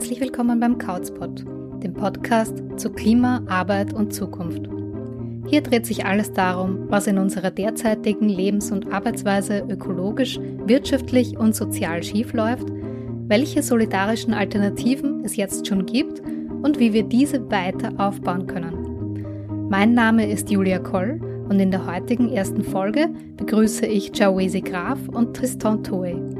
Herzlich willkommen beim Couchpot, dem Podcast zu Klima, Arbeit und Zukunft. Hier dreht sich alles darum, was in unserer derzeitigen Lebens- und Arbeitsweise ökologisch, wirtschaftlich und sozial schiefläuft, welche solidarischen Alternativen es jetzt schon gibt und wie wir diese weiter aufbauen können. Mein Name ist Julia Koll und in der heutigen ersten Folge begrüße ich Jawesi Graf und Tristan Toey.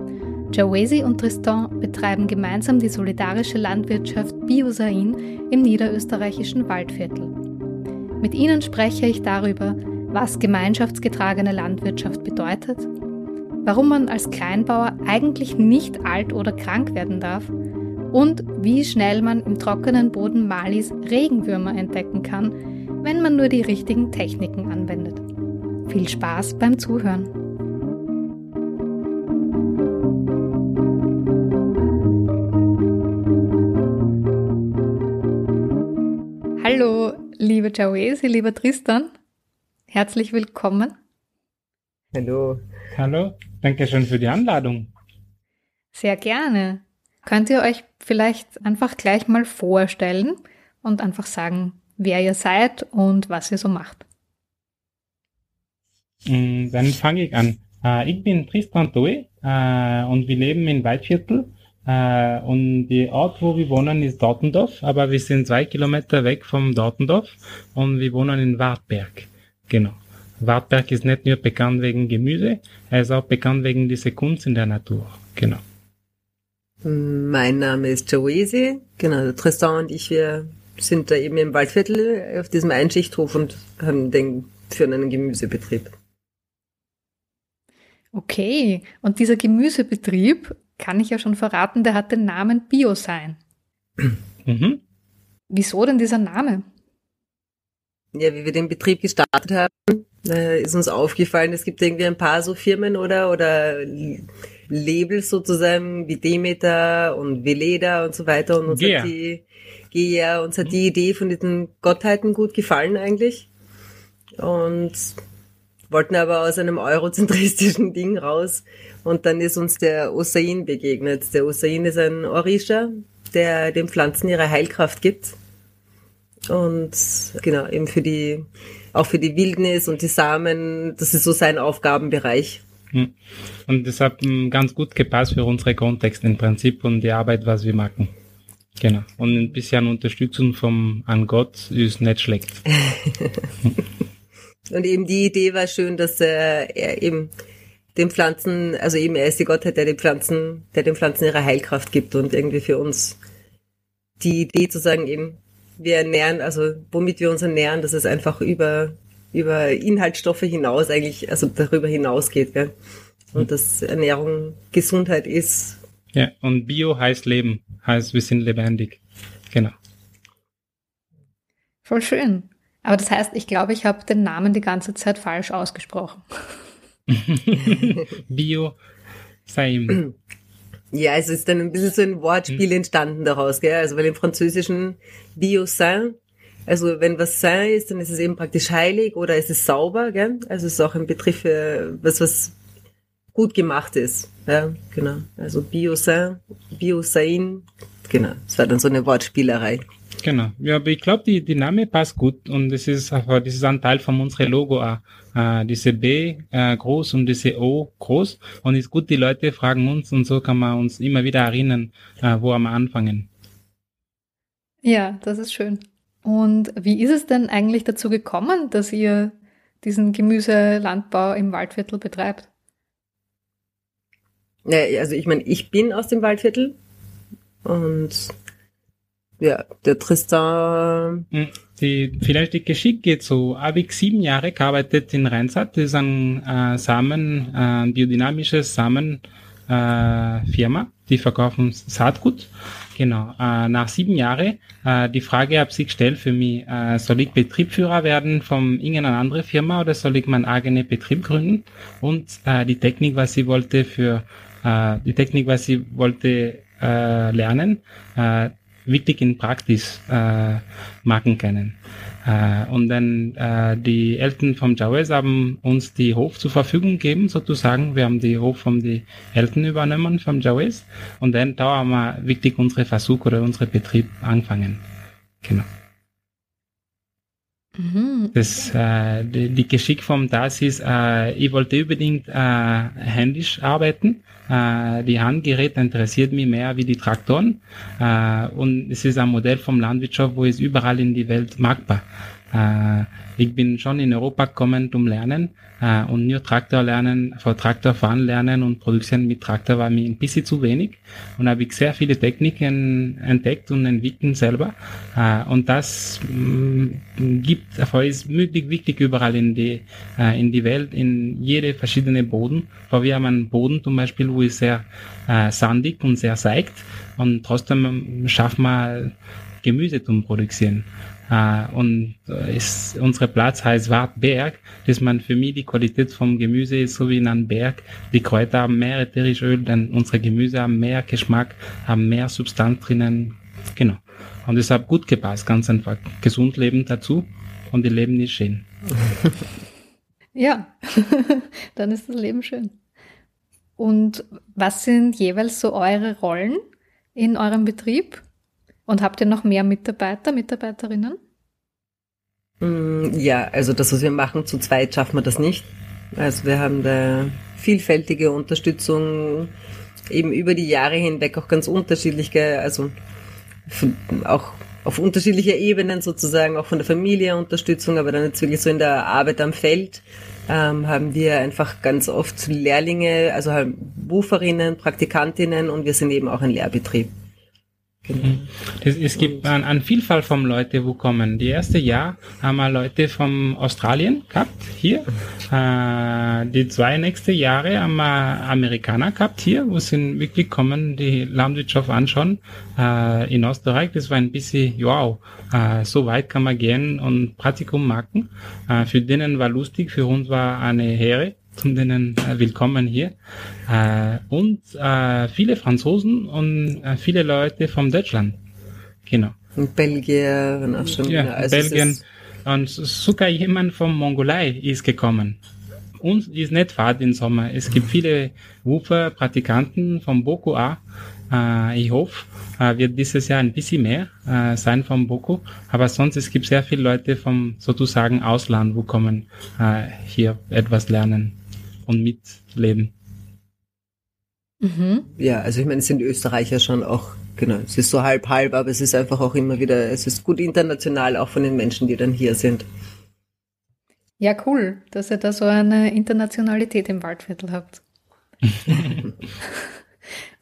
Jawesi und Tristan betreiben gemeinsam die solidarische Landwirtschaft Biosain im niederösterreichischen Waldviertel. Mit ihnen spreche ich darüber, was gemeinschaftsgetragene Landwirtschaft bedeutet, warum man als Kleinbauer eigentlich nicht alt oder krank werden darf und wie schnell man im trockenen Boden Malis Regenwürmer entdecken kann, wenn man nur die richtigen Techniken anwendet. Viel Spaß beim Zuhören! Hallo, liebe Jawesi, lieber Tristan. Herzlich willkommen. Hallo. Hallo, danke schön für die Einladung. Sehr gerne. Könnt ihr euch vielleicht einfach gleich mal vorstellen und einfach sagen, wer ihr seid und was ihr so macht? Mm, dann fange ich an. Äh, ich bin Tristan Toy äh, und wir leben in Waldviertel äh, und die Ort, wo wir wohnen, ist Dortendorf, aber wir sind zwei Kilometer weg vom Dortendorf und wir wohnen in Wartberg. Genau. Wartberg ist nicht nur bekannt wegen Gemüse, er ist auch bekannt wegen dieser Kunst in der Natur. Genau. Mein Name ist Joesi. Genau, Tristan und ich, wir sind da eben im Waldviertel auf diesem Einschichthof und haben den für einen Gemüsebetrieb. Okay, und dieser Gemüsebetrieb, kann ich ja schon verraten, der hat den Namen Bio sein. Mhm. Wieso denn dieser Name? Ja, wie wir den Betrieb gestartet haben, ist uns aufgefallen, es gibt irgendwie ein paar so Firmen oder, oder Labels sozusagen wie Demeter und Veleda und so weiter und uns yeah. hat die, ja, uns hat die Idee von diesen Gottheiten gut gefallen eigentlich und wollten aber aus einem eurozentristischen Ding raus und dann ist uns der Osain begegnet. Der Osain ist ein Orisha, der den Pflanzen ihre Heilkraft gibt. Und genau, eben für die, auch für die Wildnis und die Samen, das ist so sein Aufgabenbereich. Hm. Und das hat ganz gut gepasst für unsere Kontext im Prinzip und die Arbeit, was wir machen. Genau. Und ein bisschen Unterstützung vom an Gott ist nicht schlecht. und eben die Idee war schön, dass er eben den Pflanzen, also eben er ist die Gottheit, der den Pflanzen, der den Pflanzen ihre Heilkraft gibt und irgendwie für uns die Idee zu sagen eben, wir ernähren, also womit wir uns ernähren, dass es einfach über, über Inhaltsstoffe hinaus eigentlich, also darüber hinausgeht, gell? Und hm. dass Ernährung Gesundheit ist. Ja, und Bio heißt Leben, heißt wir sind lebendig. Genau. Voll schön. Aber das heißt, ich glaube, ich habe den Namen die ganze Zeit falsch ausgesprochen. Bio Saim. Ja, es ist dann ein bisschen so ein Wortspiel hm. entstanden daraus, gell? Also weil im Französischen Bio Saint, also wenn was Saint ist, dann ist es eben praktisch heilig oder es ist sauber, gell? Also es ist auch ein Begriff für was, was gut gemacht ist. Ja, genau. Also Bio Saint, Bio Sain, genau. Es war dann so eine Wortspielerei. Genau. Ja, aber ich glaube, die, die Name passt gut und das ist, das ist ein Teil von unserem Logo auch. Äh, diese B äh, groß und diese O groß. Und ist gut, die Leute fragen uns und so kann man uns immer wieder erinnern, äh, wo wir anfangen. Ja, das ist schön. Und wie ist es denn eigentlich dazu gekommen, dass ihr diesen Gemüselandbau im Waldviertel betreibt? Also ich meine, ich bin aus dem Waldviertel und ja, der Tristan. Hm, die, vielleicht die Geschichte geht so. Habe ich sieben Jahre gearbeitet in Rheinsaat. Das ist ein äh, Samen, äh, biodynamisches Samen äh, Firma. Die verkaufen Saatgut. Genau. Äh, nach sieben Jahren äh, die Frage habe ich gestellt für mich, äh, soll ich Betriebsführer werden von irgendeiner anderen Firma oder soll ich meinen eigenen Betrieb gründen? Und äh, die Technik, was sie wollte für äh, die Technik, was sie wollte äh, lernen, äh, wirklich in Praxis äh, machen können. Äh, und dann äh, die Eltern vom Jawes haben uns die Hof zur Verfügung gegeben, sozusagen. Wir haben die Hof von den Eltern übernommen vom Jawes. Und dann da haben wir wirklich unsere Versuch oder unsere Betrieb angefangen. Genau. Mhm. Das, äh, die, die Geschick vom Das ist, äh, ich wollte unbedingt äh, händisch arbeiten. Äh, die Handgeräte interessiert mich mehr wie die Traktoren. Äh, und es ist ein Modell vom Landwirtschaft, wo es überall in die Welt magbar. Äh, ich bin schon in Europa gekommen zum Lernen äh, und nur Traktor lernen, vor Traktor fahren lernen und Produzieren mit Traktor war mir ein bisschen zu wenig. Und habe ich sehr viele Techniken entdeckt und entwickelt selber. Äh, und das mh, mm, gibt, ist wirklich wichtig überall in die, äh, in die Welt, in jede verschiedene Boden, weil wir haben einen Boden zum Beispiel, wo ist sehr äh, sandig und sehr seicht und trotzdem schaffen wir Gemüse zum Produzieren. Uh, und uh, ist, unsere Platz heißt Wartberg, dass man für mich die Qualität vom Gemüse ist so wie in einem Berg. Die Kräuter haben mehr ätherisches Öl, denn unsere Gemüse haben mehr Geschmack, haben mehr Substanz drinnen. Genau. Und es hat gut gepasst, ganz einfach. Gesund leben dazu und die Leben ist schön. ja, dann ist das Leben schön. Und was sind jeweils so eure Rollen in eurem Betrieb? Und habt ihr noch mehr Mitarbeiter, Mitarbeiterinnen? Mm, ja, also das, was wir machen, zu zweit schaffen wir das nicht. Also wir haben da vielfältige Unterstützung eben über die Jahre hinweg auch ganz unterschiedliche, also auch auf unterschiedlicher Ebenen sozusagen, auch von der Familie Unterstützung, aber dann wirklich so in der Arbeit am Feld ähm, haben wir einfach ganz oft Lehrlinge, also halt Buferinnen, Praktikantinnen und wir sind eben auch ein Lehrbetrieb. Genau. Mhm. Es, gibt eine ein Vielfalt von Leuten, wo kommen. Die erste Jahr haben wir Leute von Australien gehabt, hier. Äh, die zwei nächste Jahre haben wir Amerikaner gehabt hier, wo sind wirklich kommen, die Landwirtschaft anschauen. Äh, in Österreich, das war ein bisschen, wow, äh, so weit kann man gehen und Praktikum machen. Äh, für denen war lustig, für uns war eine Ehre zum denen äh, willkommen hier. Äh, und äh, viele Franzosen und äh, viele Leute von Deutschland. Genau. Und Belgier und auch schon. Ja, also Belgien. Und sogar jemand von Mongolei ist gekommen. Uns ist nicht Fahrt im Sommer. Es gibt viele Woofer, Praktikanten von Boko A. Äh, ich hoffe, äh, wird dieses Jahr ein bisschen mehr äh, sein vom Boko. Aber sonst es gibt sehr viele Leute vom sozusagen Ausland, wo kommen hier etwas lernen und mitleben. Mhm. Ja, also ich meine, es sind Österreicher schon auch, genau, es ist so halb halb, aber es ist einfach auch immer wieder, es ist gut international, auch von den Menschen, die dann hier sind. Ja, cool, dass ihr da so eine Internationalität im Waldviertel habt.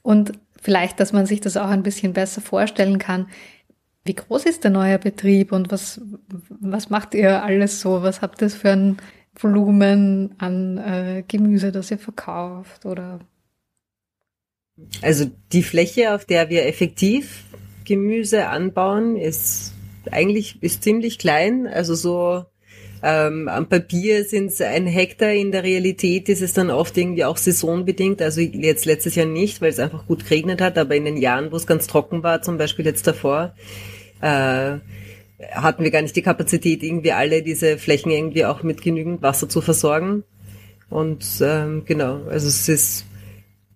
und vielleicht, dass man sich das auch ein bisschen besser vorstellen kann. Wie groß ist der neue Betrieb und was, was macht ihr alles so? Was habt ihr für ein Volumen an äh, Gemüse, das ihr verkauft oder? Also die Fläche, auf der wir effektiv Gemüse anbauen, ist eigentlich ist ziemlich klein. Also so ähm, am Papier sind es ein Hektar, in der Realität ist es dann oft irgendwie auch saisonbedingt. Also jetzt letztes Jahr nicht, weil es einfach gut geregnet hat, aber in den Jahren, wo es ganz trocken war, zum Beispiel jetzt davor, äh, hatten wir gar nicht die Kapazität, irgendwie alle diese Flächen irgendwie auch mit genügend Wasser zu versorgen. Und ähm, genau, also es ist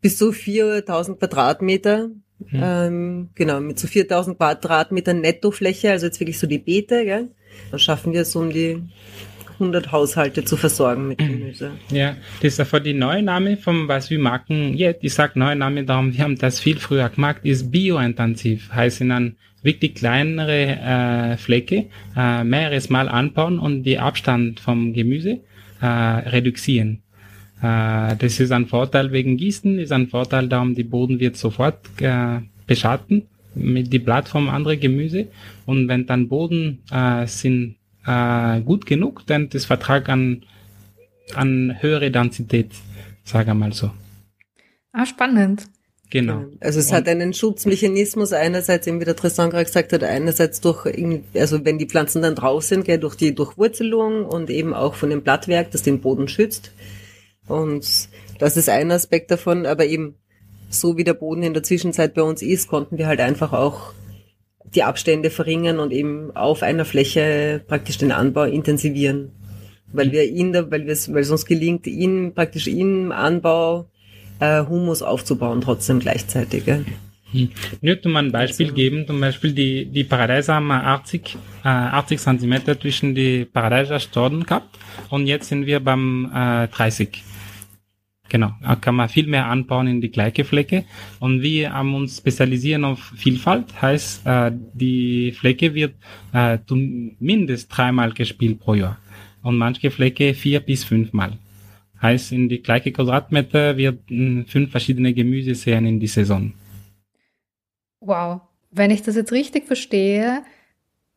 bis zu 4000 Quadratmeter. Mhm. Ähm, genau, mit so 4000 Quadratmeter Nettofläche, also jetzt wirklich so die Beete, gell? dann schaffen wir es um die 100 Haushalte zu versorgen mit Gemüse. Ja, das ist einfach die neue Name von was wir machen jetzt. Ich sag neue Name, darum wir haben das viel früher gemacht, ist biointensiv. Heißt in einem wirklich kleinere äh, Flecke äh, mehreres Mal anbauen und die Abstand vom Gemüse äh, reduzieren. Äh, das ist ein Vorteil wegen Gießen, ist ein Vorteil darum, die Boden wird sofort äh, beschatten mit die Plattform andere Gemüse und wenn dann Boden äh, sind äh, gut genug, dann das Vertrag an an höhere Densität, sage ich mal so. Ah, spannend. Genau. Also es und hat einen Schutzmechanismus einerseits, eben wie der Tristan gerade gesagt hat, einerseits durch, also wenn die Pflanzen dann drauf sind, gell, durch die Durchwurzelung und eben auch von dem Blattwerk, das den Boden schützt. Und das ist ein Aspekt davon, aber eben so wie der Boden in der Zwischenzeit bei uns ist, konnten wir halt einfach auch die Abstände verringern und eben auf einer Fläche praktisch den Anbau intensivieren. Weil wir ihn da, weil wir weil es uns gelingt, ihn praktisch im Anbau äh, Humus aufzubauen, trotzdem gleichzeitig. Gell? Hm. Ich würde mal ein Beispiel also. geben. Zum Beispiel die, die Paradeiser haben 80, äh, 80 Zentimeter zwischen die Paradeiser gehabt und jetzt sind wir beim äh, 30. Genau, kann man viel mehr anbauen in die gleiche Fläche. Und wir haben uns spezialisieren auf Vielfalt, heißt, äh, die Fläche wird äh, mindestens dreimal gespielt pro Jahr. Und manche Fläche vier bis fünfmal. Heißt, in die gleiche Quadratmeter wird fünf verschiedene Gemüse sehen in die Saison. Wow. Wenn ich das jetzt richtig verstehe,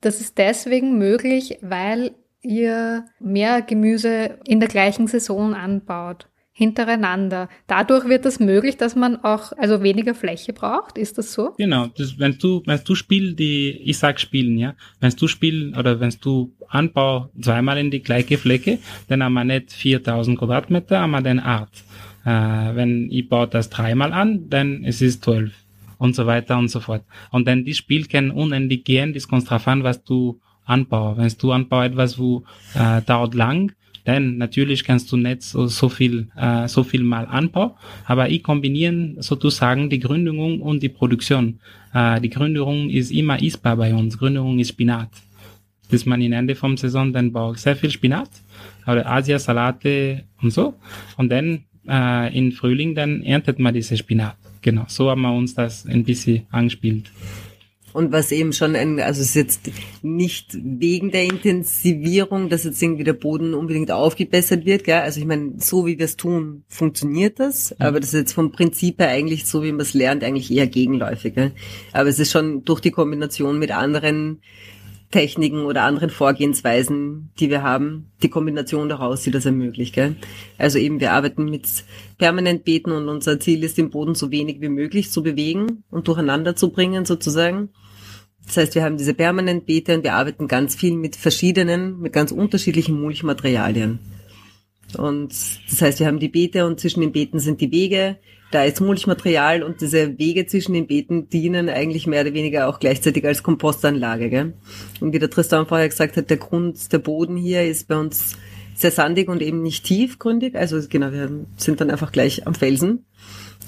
das ist deswegen möglich, weil ihr mehr Gemüse in der gleichen Saison anbaut hintereinander. Dadurch wird es möglich, dass man auch also weniger Fläche braucht. Ist das so? Genau. Das, wenn du wenn du spielst, die ich sag spielen, ja, wenn du spielen oder wenn du Anbau zweimal in die gleiche Fläche, dann haben wir nicht 4000 Quadratmeter, haben wir den Art. Äh, wenn ich baue das dreimal an, dann es ist 12 und so weiter und so fort. Und dann die Spiel kann unendlich gehen, das kommt drauf an, was du anbaust. Wenn du anbaust etwas, wo äh, dauert lang, denn natürlich kannst du nicht so, so viel, äh, so viel mal anbauen, aber ich kombinieren sozusagen die Gründung und die Produktion. Äh, die Gründung ist immer isbar bei uns. Gründung ist Spinat. Das man in Ende vom Saison dann baut sehr viel Spinat oder Asia Salate und so. Und dann äh, in Frühling dann erntet man diese Spinat. Genau, so haben wir uns das ein bisschen angespielt. Und was eben schon ein, also es ist jetzt nicht wegen der Intensivierung, dass jetzt irgendwie der Boden unbedingt aufgebessert wird, gell? Also ich meine, so wie wir es tun, funktioniert das, ja. aber das ist jetzt vom Prinzip her eigentlich so, wie man es lernt, eigentlich eher gegenläufig. Gell? Aber es ist schon durch die Kombination mit anderen Techniken oder anderen Vorgehensweisen, die wir haben, die Kombination daraus, die das ermöglicht. Gell? Also eben, wir arbeiten mit permanent Beten und unser Ziel ist, den Boden so wenig wie möglich zu bewegen und durcheinander zu bringen sozusagen. Das heißt, wir haben diese permanent Beete und wir arbeiten ganz viel mit verschiedenen, mit ganz unterschiedlichen Mulchmaterialien. Und das heißt, wir haben die Beete und zwischen den Beeten sind die Wege. Da ist Mulchmaterial und diese Wege zwischen den Beeten dienen eigentlich mehr oder weniger auch gleichzeitig als Kompostanlage. Gell? Und wie der Tristan vorher gesagt hat, der Grund, der Boden hier ist bei uns sehr sandig und eben nicht tiefgründig. Also genau, wir sind dann einfach gleich am Felsen.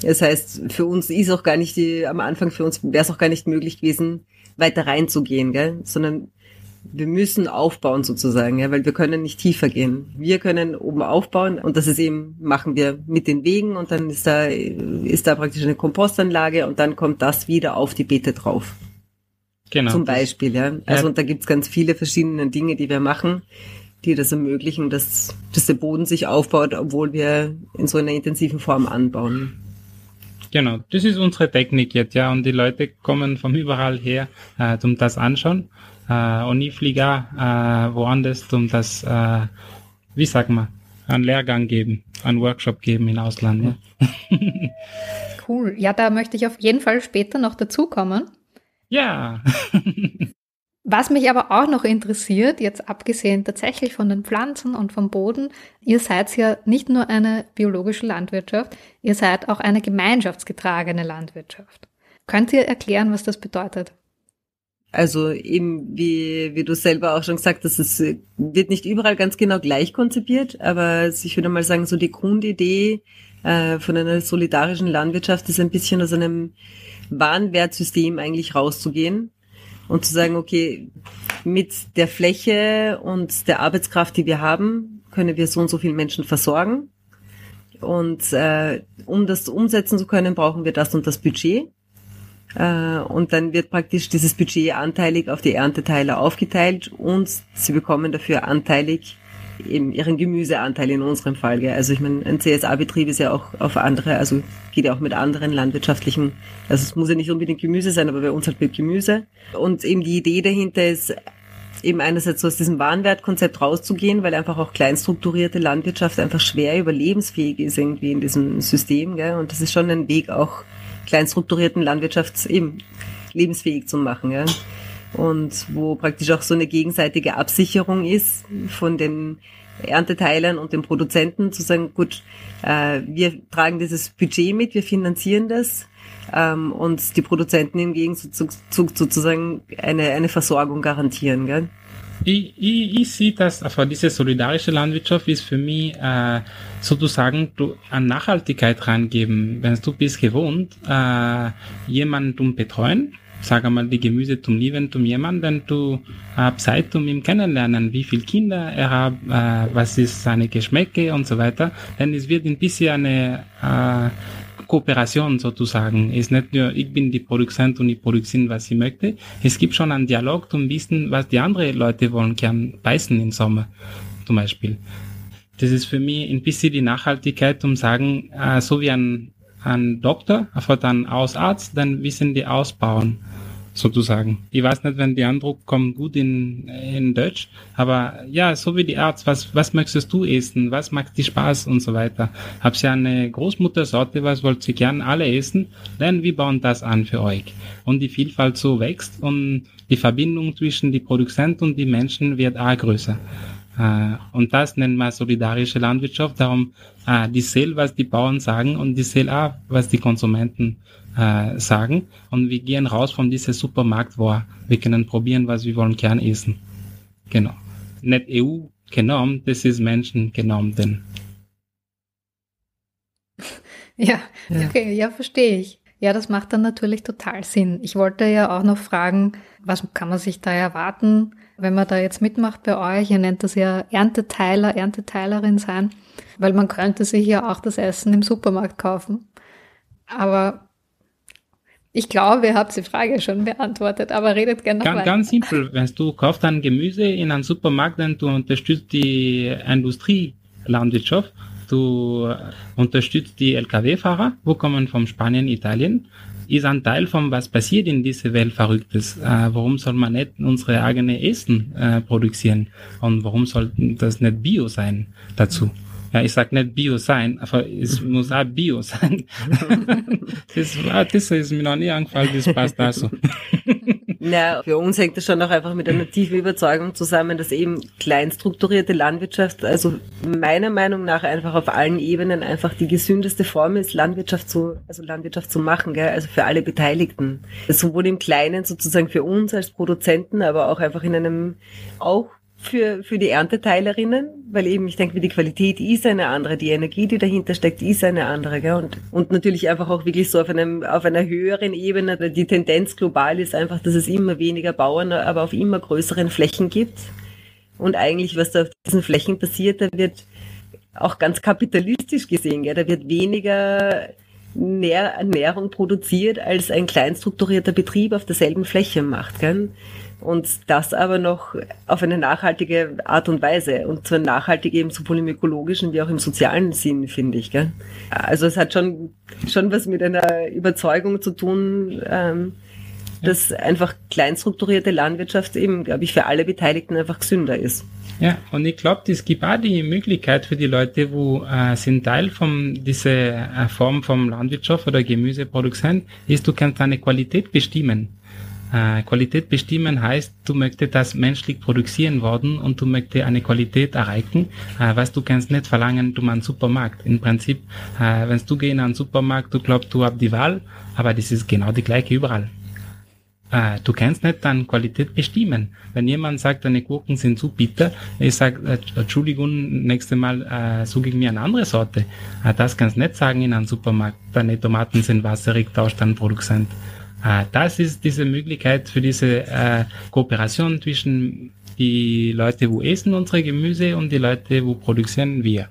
Das heißt, für uns ist auch gar nicht die, am Anfang für uns wäre es auch gar nicht möglich gewesen, weiter reinzugehen, gell? sondern wir müssen aufbauen sozusagen, ja, weil wir können nicht tiefer gehen. Wir können oben aufbauen und das ist eben, machen wir mit den Wegen und dann ist da, ist da praktisch eine Kompostanlage und dann kommt das wieder auf die Beete drauf. Genau. Zum Beispiel, ja. Also ja. und da gibt's ganz viele verschiedene Dinge, die wir machen, die das ermöglichen, dass, dass der Boden sich aufbaut, obwohl wir in so einer intensiven Form anbauen. Genau, das ist unsere Technik jetzt, ja, und die Leute kommen von überall her, äh, um das anschauen. Äh, und ich fliege auch äh, woanders, um das, äh, wie sagt man, einen Lehrgang geben, einen Workshop geben in Ausland. Ja. cool. Ja, da möchte ich auf jeden Fall später noch dazukommen. Ja. Was mich aber auch noch interessiert, jetzt abgesehen tatsächlich von den Pflanzen und vom Boden, ihr seid ja nicht nur eine biologische Landwirtschaft, ihr seid auch eine gemeinschaftsgetragene Landwirtschaft. Könnt ihr erklären, was das bedeutet? Also eben, wie, wie du selber auch schon gesagt hast, es wird nicht überall ganz genau gleich konzipiert, aber ich würde mal sagen, so die Grundidee äh, von einer solidarischen Landwirtschaft ist ein bisschen aus einem Warenwertsystem eigentlich rauszugehen und zu sagen, okay, mit der Fläche und der Arbeitskraft, die wir haben, können wir so und so viele Menschen versorgen. Und äh, um das umsetzen zu können, brauchen wir das und das Budget. Äh, und dann wird praktisch dieses Budget anteilig auf die Ernteteile aufgeteilt und sie bekommen dafür anteilig eben ihren Gemüseanteil in unserem Fall. Gell? Also ich meine, ein CSA-Betrieb ist ja auch auf andere, also geht ja auch mit anderen landwirtschaftlichen, also es muss ja nicht unbedingt Gemüse sein, aber bei uns halt mit Gemüse. Und eben die Idee dahinter ist, eben einerseits so aus diesem Warenwertkonzept rauszugehen, weil einfach auch kleinstrukturierte Landwirtschaft einfach schwer überlebensfähig ist irgendwie in diesem System. Gell? Und das ist schon ein Weg, auch kleinstrukturierten Landwirtschaft eben lebensfähig zu machen. Gell? Und wo praktisch auch so eine gegenseitige Absicherung ist von den Ernteteilern und den Produzenten zu sagen, gut, äh, wir tragen dieses Budget mit, wir finanzieren das ähm, und die Produzenten im Gegenzug sozusagen eine, eine Versorgung garantieren. Gell? Ich, ich, ich sehe das, also diese solidarische Landwirtschaft ist für mich äh, sozusagen an Nachhaltigkeit rangeben. Wenn du bist gewohnt, äh, jemanden betreuen, sag einmal die Gemüse zum Lieben, zum jemanden, du hast Zeit, um ihn kennenlernen, wie viele Kinder er hat, äh, was ist seine Geschmäcke und so weiter. Denn es wird ein bisschen eine äh, Kooperation sozusagen. Es ist nicht nur, ich bin die Produzent und ich produziere, was ich möchte. Es gibt schon einen Dialog zum Wissen, was die anderen Leute wollen, gern beißen im Sommer, zum Beispiel. Das ist für mich ein bisschen die Nachhaltigkeit, um sagen, äh, so wie ein, ein Doktor, einfach dann Ausarzt, dann wissen die ausbauen sozusagen. Ich weiß nicht, wenn die Andruck kommt gut in, in Deutsch, aber ja, so wie die Arzt, was, was möchtest du essen? Was macht dir Spaß und so weiter? Hab sie eine Großmuttersorte, was wollt ihr gern alle essen? Dann wir bauen das an für euch. Und die Vielfalt so wächst und die Verbindung zwischen die Produzenten und die Menschen wird auch größer. Uh, und das nennen wir solidarische Landwirtschaft. Darum, uh, die sehen, was die Bauern sagen und die sehen auch, was die Konsumenten äh, sagen. Und wir gehen raus von diesem Supermarkt, wo wir können probieren, was wir wollen gern essen. Genau. Nicht EU genommen, das ist Menschen genommen. Denn. Ja, okay, ja, verstehe ich. Ja, das macht dann natürlich total Sinn. Ich wollte ja auch noch fragen, was kann man sich da erwarten, wenn man da jetzt mitmacht bei euch? Ihr nennt das ja Ernteteiler, Ernteteilerin sein, weil man könnte sich ja auch das Essen im Supermarkt kaufen. Aber ich glaube, ihr habt die Frage schon beantwortet, aber redet gerne noch ganz, weiter. Ganz simpel, wenn du kaufst ein Gemüse in einem Supermarkt, dann du unterstützt die Industrielandwirtschaft, du unterstützt die Lkw-Fahrer, wo kommen von Spanien, Italien, ist ein Teil von was passiert in dieser Welt Verrücktes. Äh, warum soll man nicht unsere eigene Essen äh, produzieren? Und warum soll das nicht Bio sein dazu? Ja, ich sag nicht Bio sein, aber es muss auch Bio sein. das, das ist mir noch nie angefallen, das passt da so. Na, für uns hängt das schon auch einfach mit einer tiefen Überzeugung zusammen, dass eben kleinstrukturierte Landwirtschaft, also meiner Meinung nach einfach auf allen Ebenen einfach die gesündeste Form ist, Landwirtschaft zu, also Landwirtschaft zu machen, gell? also für alle Beteiligten. Sowohl im Kleinen sozusagen für uns als Produzenten, aber auch einfach in einem auch für, für die Ernteteilerinnen, weil eben ich denke, wie die Qualität ist eine andere, die Energie, die dahinter steckt, ist eine andere. Gell? Und, und natürlich einfach auch wirklich so auf, einem, auf einer höheren Ebene. Die Tendenz global ist einfach, dass es immer weniger Bauern, aber auf immer größeren Flächen gibt. Und eigentlich, was da auf diesen Flächen passiert, da wird auch ganz kapitalistisch gesehen. Gell? Da wird weniger Nähr Ernährung produziert, als ein kleinstrukturierter Betrieb auf derselben Fläche macht. Gell? Und das aber noch auf eine nachhaltige Art und Weise. Und zwar nachhaltig eben sowohl im ökologischen wie auch im sozialen Sinn, finde ich. Gell? Also es hat schon, schon was mit einer Überzeugung zu tun, ähm, dass einfach kleinstrukturierte Landwirtschaft eben, glaube ich, für alle Beteiligten einfach gesünder ist. Ja, und ich glaube, es gibt auch die Möglichkeit für die Leute, wo äh, sind Teil von dieser äh, Form von Landwirtschaft oder Gemüseproduktion, ist, du kannst deine Qualität bestimmen. Äh, Qualität bestimmen heißt, du möchtest das menschlich produzieren worden und du möchtest eine Qualität erreichen, äh, was du kannst nicht verlangen, du einen Supermarkt. Im Prinzip, äh, wenn du gehst in einen Supermarkt, du glaubst, du hast die Wahl, aber das ist genau die gleiche überall. Äh, du kannst nicht dann Qualität bestimmen. Wenn jemand sagt, deine Gurken sind zu bitter, ich sage, äh, Entschuldigung, nächste Mal äh, suche ich mir eine andere Sorte. Äh, das kannst du nicht sagen in einem Supermarkt. Deine Tomaten sind wasserig, tauscht dann Produzent. Äh, das ist diese Möglichkeit für diese äh, Kooperation zwischen die Leute, wo essen unsere Gemüse und die Leute, wo produzieren wir.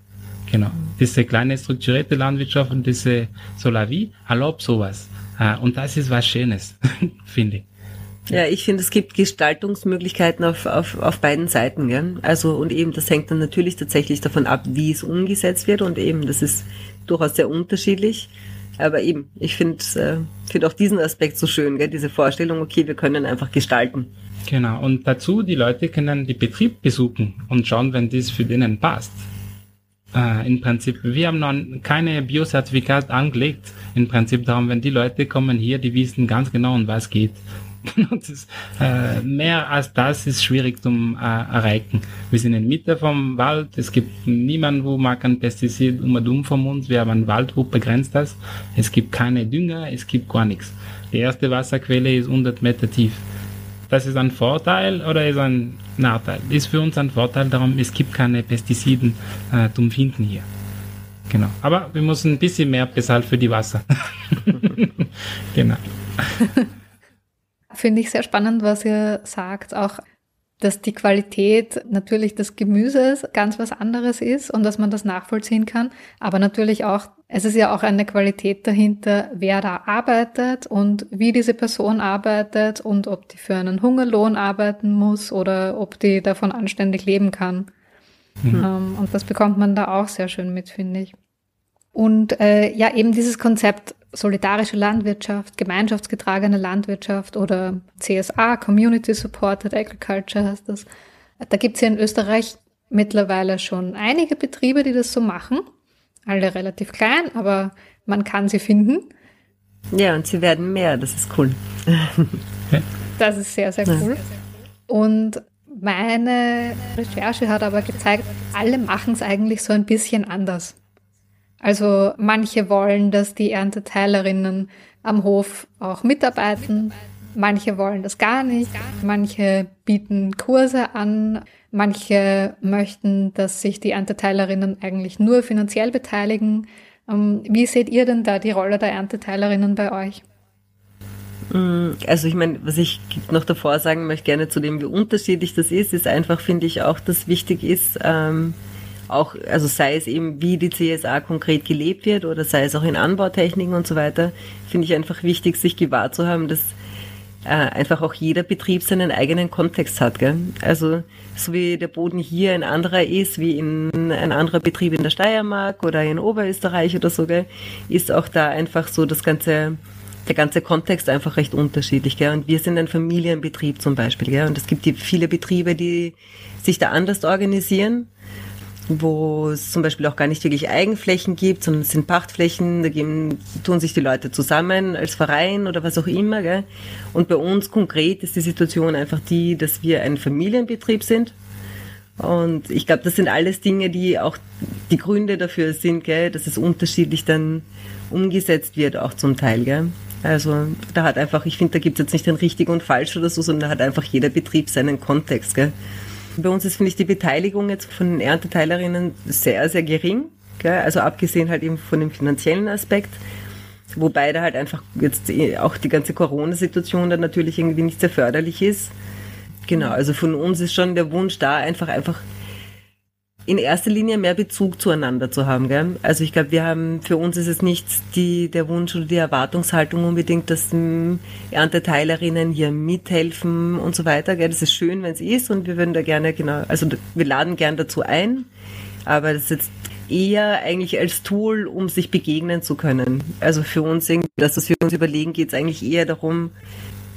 Genau. Diese kleine strukturierte Landwirtschaft und diese Solavi erlaubt sowas. Äh, und das ist was Schönes, finde ich. Ja, ich finde, es gibt Gestaltungsmöglichkeiten auf, auf, auf beiden Seiten. Gell? Also und eben, das hängt dann natürlich tatsächlich davon ab, wie es umgesetzt wird und eben, das ist durchaus sehr unterschiedlich. Aber eben, ich finde äh, find auch diesen Aspekt so schön, gell? diese Vorstellung, okay, wir können einfach gestalten. Genau, und dazu, die Leute können die Betrieb besuchen und schauen, wenn das für denen passt. Äh, im Prinzip, wir haben noch keine Biozertifikat angelegt. Im Prinzip darum, wenn die Leute kommen hier, die wissen ganz genau, um was geht. ist, äh, mehr als das ist schwierig zum äh, erreichen. Wir sind in der Mitte vom Wald. Es gibt niemanden, wo man kein Pestizid um und um von uns. Wir haben einen Wald, wo begrenzt das. Es gibt keine Dünger, es gibt gar nichts. Die erste Wasserquelle ist 100 Meter tief. Das ist ein Vorteil oder ist ein Nachteil? Ist für uns ein Vorteil, darum es gibt keine Pestiziden äh, zum Finden hier. Genau. Aber wir müssen ein bisschen mehr bezahlen für die Wasser. genau. Finde ich sehr spannend, was ihr sagt, auch dass die Qualität natürlich des Gemüses ganz was anderes ist und dass man das nachvollziehen kann, aber natürlich auch, es ist ja auch eine Qualität dahinter, wer da arbeitet und wie diese Person arbeitet und ob die für einen Hungerlohn arbeiten muss oder ob die davon anständig leben kann. Mhm. Ähm, und das bekommt man da auch sehr schön mit, finde ich. Und äh, ja, eben dieses Konzept solidarische Landwirtschaft, gemeinschaftsgetragene Landwirtschaft oder CSA, Community Supported Agriculture heißt das. Da gibt es ja in Österreich mittlerweile schon einige Betriebe, die das so machen. Alle relativ klein, aber man kann sie finden. Ja, und sie werden mehr, das ist cool. das ist sehr, sehr cool. Und meine Recherche hat aber gezeigt, alle machen es eigentlich so ein bisschen anders. Also manche wollen, dass die Ernteteilerinnen am Hof auch mitarbeiten. Manche wollen das gar nicht. Manche bieten Kurse an. Manche möchten, dass sich die Ernteteilerinnen eigentlich nur finanziell beteiligen. Ähm, wie seht ihr denn da die Rolle der Ernteteilerinnen bei euch? Mm, also ich meine, was ich noch davor sagen möchte, gerne zu dem, wie unterschiedlich das ist, ist einfach, finde ich auch, dass wichtig ist, ähm, auch, also sei es eben, wie die CSA konkret gelebt wird oder sei es auch in Anbautechniken und so weiter, finde ich einfach wichtig, sich gewahr zu haben, dass äh, einfach auch jeder Betrieb seinen eigenen Kontext hat. Gell? Also so wie der Boden hier ein anderer ist, wie in ein anderer Betrieb in der Steiermark oder in Oberösterreich oder so, gell, ist auch da einfach so das ganze der ganze Kontext einfach recht unterschiedlich. Gell? Und wir sind ein Familienbetrieb zum Beispiel. Gell? Und es gibt die viele Betriebe, die sich da anders organisieren wo es zum Beispiel auch gar nicht wirklich Eigenflächen gibt, sondern es sind Pachtflächen, da geben, tun sich die Leute zusammen als Verein oder was auch immer. Gell? Und bei uns konkret ist die Situation einfach die, dass wir ein Familienbetrieb sind. Und ich glaube, das sind alles Dinge, die auch die Gründe dafür sind, gell, dass es unterschiedlich dann umgesetzt wird, auch zum Teil. Gell? Also da hat einfach, ich finde, da gibt es jetzt nicht ein richtig und falsch oder so, sondern da hat einfach jeder Betrieb seinen Kontext. Gell? Bei uns ist, finde ich, die Beteiligung jetzt von den Ernteteilerinnen sehr, sehr gering. Gell? Also abgesehen halt eben von dem finanziellen Aspekt. Wobei da halt einfach jetzt auch die ganze Corona-Situation dann natürlich irgendwie nicht sehr förderlich ist. Genau, also von uns ist schon der Wunsch da, einfach, einfach in erster Linie mehr Bezug zueinander zu haben. Gell? Also ich glaube, wir haben, für uns ist es nicht die, der Wunsch oder die Erwartungshaltung unbedingt, dass m, Ernteteilerinnen hier mithelfen und so weiter. Gell? Das ist schön, wenn es ist und wir würden da gerne, genau, also wir laden gern dazu ein, aber das ist jetzt eher eigentlich als Tool, um sich begegnen zu können. Also für uns, das, was wir uns überlegen, geht es eigentlich eher darum,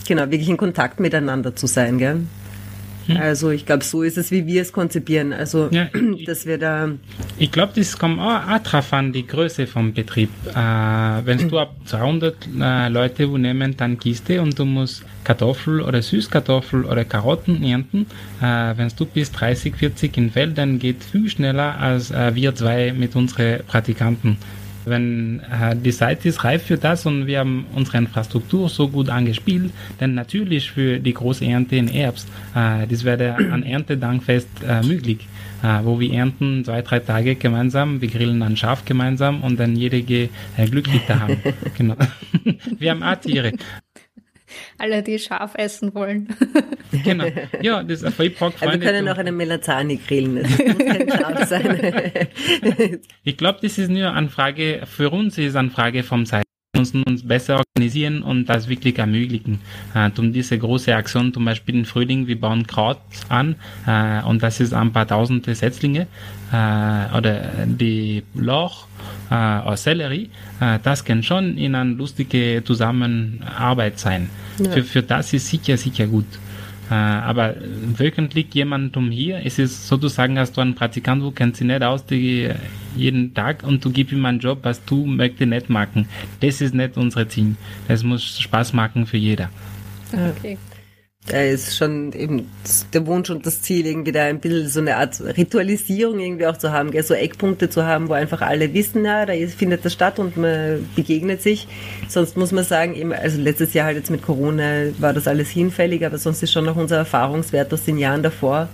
genau, wirklich in Kontakt miteinander zu sein. Gell? Hm. Also ich glaube, so ist es, wie wir es konzipieren. Also ja, dass wir da. Ich glaube, das kommt auch, auch drauf an, die Größe vom Betrieb. Äh, wenn du ab 200 äh, Leute nehmen, dann Kiste und du musst Kartoffel oder Süßkartoffel oder Karotten ernten. Äh, wenn du bis 30, 40 in Feldern geht viel schneller als äh, wir zwei mit unseren Praktikanten wenn äh, die Seite ist reif für das und wir haben unsere Infrastruktur so gut angespielt, dann natürlich für die große Ernte in Herbst, äh, das wäre an Erntedankfest äh, möglich, äh, wo wir ernten zwei, drei Tage gemeinsam, wir grillen ein Schaf gemeinsam und dann jede äh, glücklich da haben. genau. wir haben auch Tiere alle, die scharf essen wollen. genau. Ja, das ist ein Aber wir können auch eine Melazani grillen. Das muss kein Schaf sein. ich glaube, das ist nur eine Frage, für uns ist es eine Frage vom Zeit. Wir müssen uns besser organisieren und das wirklich ermöglichen. Äh, um diese große Aktion, zum Beispiel im Frühling, wir bauen Kraut an äh, und das ist ein paar tausende Setzlinge äh, oder die Loch äh, aus Sellerie, äh, das kann schon in eine lustige Zusammenarbeit sein. Ja. Für, für das ist sicher, sicher gut. Äh, aber wöchentlich jemand um hier, es ist sozusagen, hast du einen Praktikant, du kennst sie nicht aus, die jeden Tag und du gibst ihm einen Job, was du möchtest nicht machen. Das ist nicht unser Ziel. Das muss Spaß machen für jeder. Okay. Da ist schon eben der Wunsch und das Ziel, irgendwie da ein bisschen so eine Art Ritualisierung irgendwie auch zu haben, gell? so Eckpunkte zu haben, wo einfach alle wissen, ja, da findet das statt und man begegnet sich. Sonst muss man sagen, eben, also letztes Jahr halt jetzt mit Corona war das alles hinfällig, aber sonst ist schon noch unser Erfahrungswert aus den Jahren davor,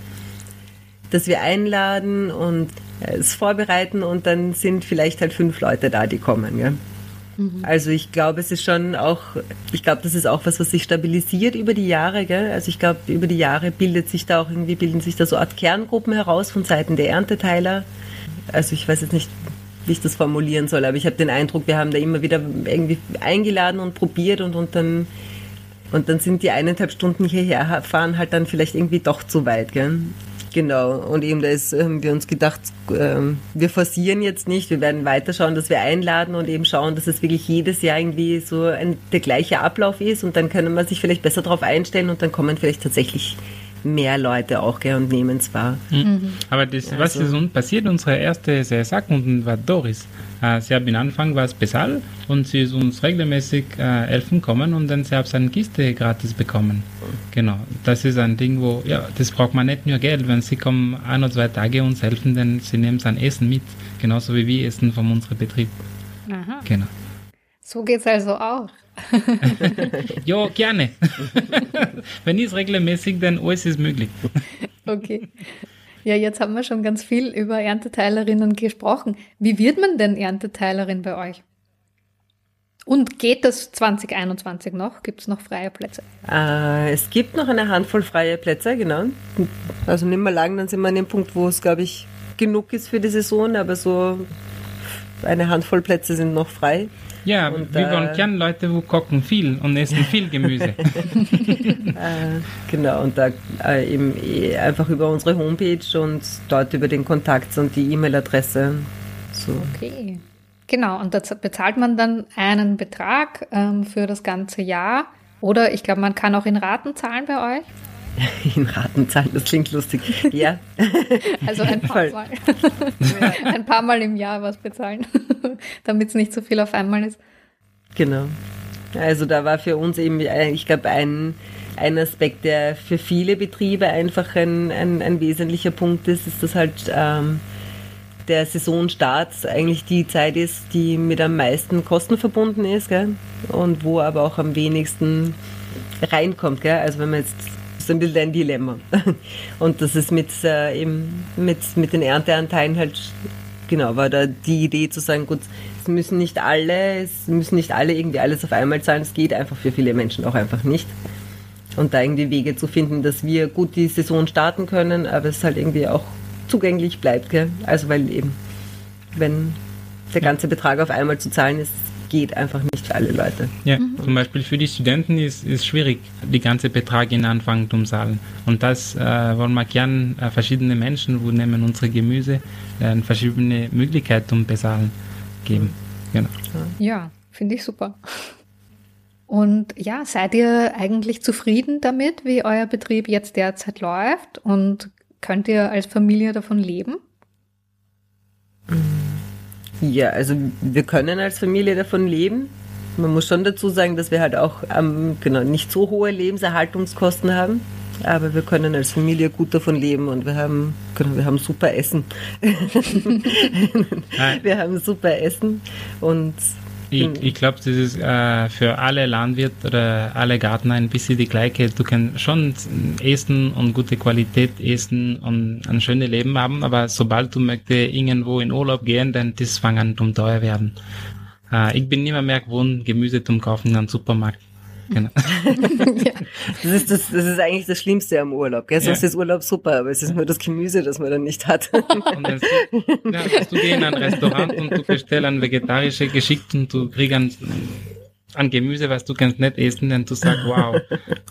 dass wir einladen und es vorbereiten und dann sind vielleicht halt fünf Leute da, die kommen. Gell? Mhm. Also ich glaube, es ist schon auch, ich glaube, das ist auch was, was sich stabilisiert über die Jahre. Gell? Also ich glaube, über die Jahre bildet sich da auch irgendwie, bilden sich da so Art Kerngruppen heraus von Seiten der Ernteteiler. Also ich weiß jetzt nicht, wie ich das formulieren soll, aber ich habe den Eindruck, wir haben da immer wieder irgendwie eingeladen und probiert und, und dann und dann sind die eineinhalb Stunden hierher fahren halt dann vielleicht irgendwie doch zu weit. Gell? Genau, und eben da haben wir uns gedacht, ähm, wir forcieren jetzt nicht, wir werden weiterschauen, dass wir einladen und eben schauen, dass es wirklich jedes Jahr irgendwie so ein, der gleiche Ablauf ist und dann können wir sich vielleicht besser darauf einstellen und dann kommen vielleicht tatsächlich mehr Leute auch gell, und nehmen es wahr. Mhm. Aber das, also. was ist uns passiert, unsere erste CSA-Kunden war Doris. Äh, sie hat am Anfang was bezahlt und sie ist uns regelmäßig äh, helfen kommen und dann sie hat seine Kiste gratis bekommen. Genau, das ist ein Ding, wo, ja, das braucht man nicht nur Geld, wenn sie kommen ein oder zwei Tage uns helfen, dann sie nehmen sein Essen mit, genauso wie wir essen von unserem Betrieb. Aha. Genau. So geht es also auch. ja, gerne. Wenn ich es regelmäßig, dann alles ist möglich. okay. Ja, jetzt haben wir schon ganz viel über Ernteteilerinnen gesprochen. Wie wird man denn Ernteteilerin bei euch? Und geht das 2021 noch? Gibt es noch freie Plätze? Äh, es gibt noch eine Handvoll freie Plätze, genau. Also nicht mehr lang, dann sind wir an dem Punkt, wo es, glaube ich, genug ist für die Saison, aber so eine Handvoll Plätze sind noch frei. Ja, und, wir äh, wollen gerne Leute, wo kochen viel und essen viel Gemüse. äh, genau, und da äh, eben eh einfach über unsere Homepage und dort über den Kontakt und die E-Mail-Adresse. So. Okay. Genau, und da bezahlt man dann einen Betrag ähm, für das ganze Jahr. Oder ich glaube, man kann auch in Raten zahlen bei euch. In Raten zahlen, das klingt lustig. Ja. Also ein paar Mal. ein paar Mal im Jahr was bezahlen, damit es nicht so viel auf einmal ist. Genau. Also da war für uns eben, äh, ich glaube, ein, ein Aspekt, der für viele Betriebe einfach ein, ein, ein wesentlicher Punkt ist, ist, dass halt ähm, der Saisonstart eigentlich die Zeit ist, die mit am meisten Kosten verbunden ist, gell? und wo aber auch am wenigsten reinkommt. Gell? Also wenn man jetzt ist ein bisschen ein Dilemma. Und das ist mit, äh, eben mit, mit den Ernteanteilen halt, genau, war da die Idee zu sagen, gut, es müssen nicht alle, es müssen nicht alle irgendwie alles auf einmal zahlen, es geht einfach für viele Menschen auch einfach nicht. Und da irgendwie Wege zu finden, dass wir gut die Saison starten können, aber es halt irgendwie auch zugänglich bleibt, gell? Also weil eben, wenn der ganze Betrag auf einmal zu zahlen ist, geht einfach nicht für alle Leute. Ja, mhm. zum Beispiel für die Studenten ist es schwierig, die ganze Betrag in Anfang zu zahlen. Und das äh, wollen wir gern äh, verschiedene Menschen, wo nehmen unsere Gemüse, äh, verschiedene Möglichkeiten zum Bezahlen geben. Genau. Ja, finde ich super. Und ja, seid ihr eigentlich zufrieden damit, wie euer Betrieb jetzt derzeit läuft? Und könnt ihr als Familie davon leben? Mhm. Ja, also wir können als Familie davon leben. Man muss schon dazu sagen, dass wir halt auch ähm, genau, nicht so hohe Lebenserhaltungskosten haben. Aber wir können als Familie gut davon leben und wir haben, genau, wir haben super Essen. wir haben super Essen und ich, hm. ich glaube, das ist äh, für alle Landwirte oder alle Gärtner ein bisschen die gleiche. Du kannst schon essen und gute Qualität essen und ein schönes Leben haben, aber sobald du möchtest irgendwo in Urlaub gehen, dann das fangen um teuer werden. Äh, ich bin nicht mehr gewohnt, Gemüse zum Kaufen in einem Supermarkt. Genau. ja. das, ist das, das ist eigentlich das Schlimmste am Urlaub. Gell? Sonst ja. ist Urlaub super, aber es ist nur das Gemüse, das man dann nicht hat. und dann ja, du gehst in ein Restaurant und du bestellst ein vegetarisches Geschick und du kriegst ein, ein Gemüse, was du kannst nicht essen, dann du sagst, wow,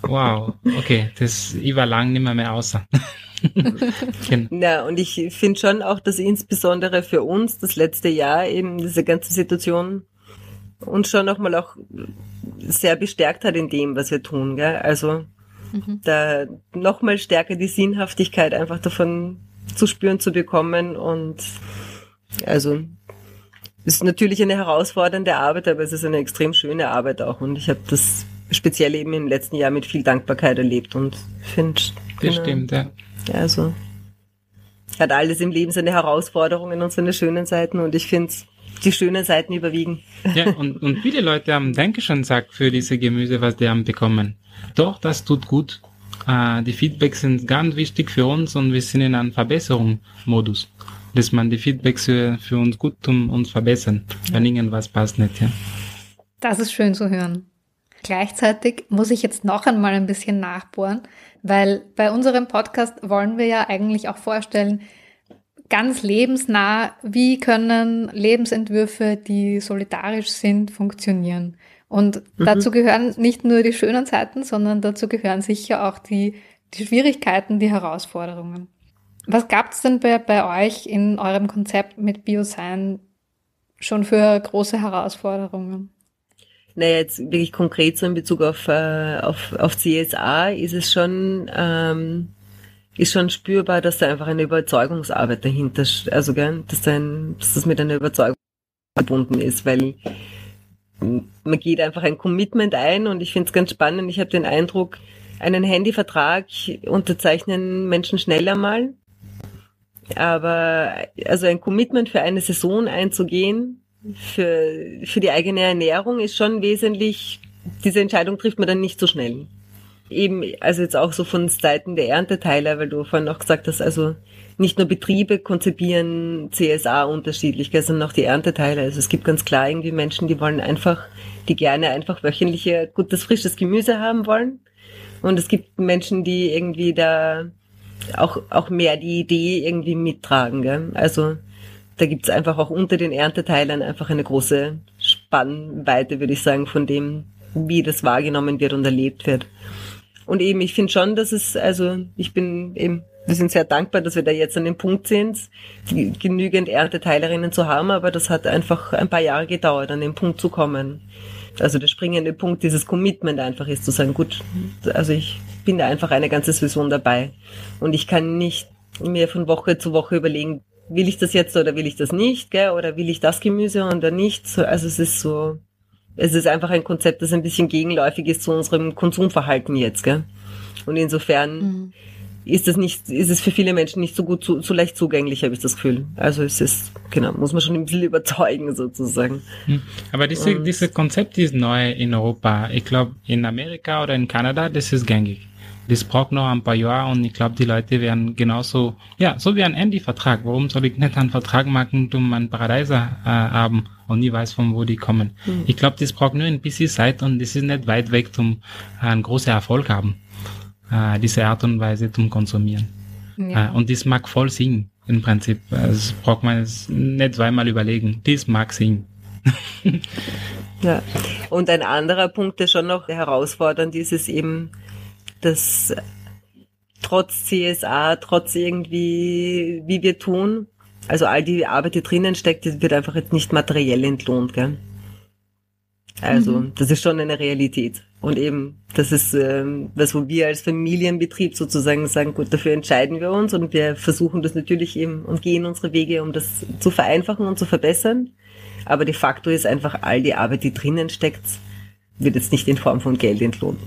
wow, okay, das ich war lang nicht mehr, mehr außer. genau. Ja, und ich finde schon auch, dass insbesondere für uns das letzte Jahr eben diese ganze Situation uns schon nochmal auch sehr bestärkt hat in dem, was wir tun. Gell? Also mhm. da nochmal stärker die Sinnhaftigkeit einfach davon zu spüren zu bekommen und also ist natürlich eine herausfordernde Arbeit, aber es ist eine extrem schöne Arbeit auch und ich habe das speziell eben im letzten Jahr mit viel Dankbarkeit erlebt und finde das stimmt, ja. Also hat alles im Leben seine Herausforderungen und seine schönen Seiten und ich finde die schönen Seiten überwiegen. Ja, und, und viele Leute haben Dankeschön gesagt für diese Gemüse, was die haben bekommen. Doch, das tut gut. Äh, die Feedbacks sind ganz wichtig für uns und wir sind in einem Verbesserungsmodus. Dass man die Feedbacks für, für uns gut tun und verbessern, wenn irgendwas passt nicht, ja. Das ist schön zu hören. Gleichzeitig muss ich jetzt noch einmal ein bisschen nachbohren, weil bei unserem Podcast wollen wir ja eigentlich auch vorstellen, ganz lebensnah, wie können Lebensentwürfe, die solidarisch sind, funktionieren. Und mhm. dazu gehören nicht nur die schönen Seiten, sondern dazu gehören sicher auch die, die Schwierigkeiten, die Herausforderungen. Was gab es denn bei, bei euch in eurem Konzept mit Biosign schon für große Herausforderungen? Naja, jetzt wirklich konkret so in Bezug auf, äh, auf, auf CSA ist es schon, ähm, ist schon spürbar, dass da einfach eine Überzeugungsarbeit dahinter, also gell, dass, ein, dass das mit einer Überzeugung verbunden ist, weil man geht einfach ein Commitment ein und ich finde es ganz spannend. Ich habe den Eindruck, einen Handyvertrag unterzeichnen Menschen schneller mal. Aber also ein Commitment für eine Saison einzugehen, für, für die eigene Ernährung ist schon wesentlich, diese Entscheidung trifft man dann nicht so schnell. Eben, also jetzt auch so von Seiten der Ernteteiler, weil du vorhin auch gesagt hast, also nicht nur Betriebe konzipieren CSA unterschiedlich, sondern auch die Ernteteiler. Also es gibt ganz klar irgendwie Menschen, die wollen einfach, die gerne einfach wöchentliche, gutes, frisches Gemüse haben wollen. Und es gibt Menschen, die irgendwie da auch, auch mehr die Idee irgendwie mittragen. Gell? Also da gibt's einfach auch unter den Ernteteilern einfach eine große Spannweite, würde ich sagen, von dem, wie das wahrgenommen wird und erlebt wird. Und eben, ich finde schon, dass es, also ich bin eben, wir sind sehr dankbar, dass wir da jetzt an dem Punkt sind, genügend Ernteteilerinnen zu haben, aber das hat einfach ein paar Jahre gedauert, an den Punkt zu kommen. Also der springende Punkt, dieses Commitment einfach ist zu sagen, gut, also ich bin da einfach eine ganze Saison dabei. Und ich kann nicht mir von Woche zu Woche überlegen, will ich das jetzt oder will ich das nicht, gell? oder will ich das Gemüse oder nicht. Also es ist so, es ist einfach ein Konzept, das ein bisschen gegenläufig ist zu unserem Konsumverhalten jetzt. Gell? Und insofern mhm. Ist es nicht, ist es für viele Menschen nicht so gut, so, so leicht zugänglich, habe ich das Gefühl. Also es ist, genau, muss man schon ein bisschen überzeugen sozusagen. Hm. Aber diese, diese Konzept ist neu in Europa. Ich glaube, in Amerika oder in Kanada, das ist gängig das braucht noch ein paar Jahre und ich glaube, die Leute werden genauso, ja, so wie ein Handy-Vertrag. Warum soll ich nicht einen Vertrag machen, um einen Paradeiser äh, haben und nie weiß, von wo die kommen? Mhm. Ich glaube, das braucht nur ein bisschen Zeit und das ist nicht weit weg, um äh, einen großen Erfolg haben, äh, diese Art und Weise zum Konsumieren. Ja. Äh, und das mag voll Sinn, im Prinzip. Das braucht man nicht zweimal überlegen. Das mag Sinn. ja. Und ein anderer Punkt, der schon noch herausfordernd ist, ist eben, dass trotz CSA, trotz irgendwie, wie wir tun, also all die Arbeit, die drinnen steckt, wird einfach jetzt nicht materiell entlohnt, gell? Also, mhm. das ist schon eine Realität. Und eben, das ist ähm, das, wo wir als Familienbetrieb sozusagen sagen, gut, dafür entscheiden wir uns und wir versuchen das natürlich eben und gehen unsere Wege, um das zu vereinfachen und zu verbessern. Aber de facto ist einfach all die Arbeit, die drinnen steckt, wird jetzt nicht in Form von Geld entlohnt.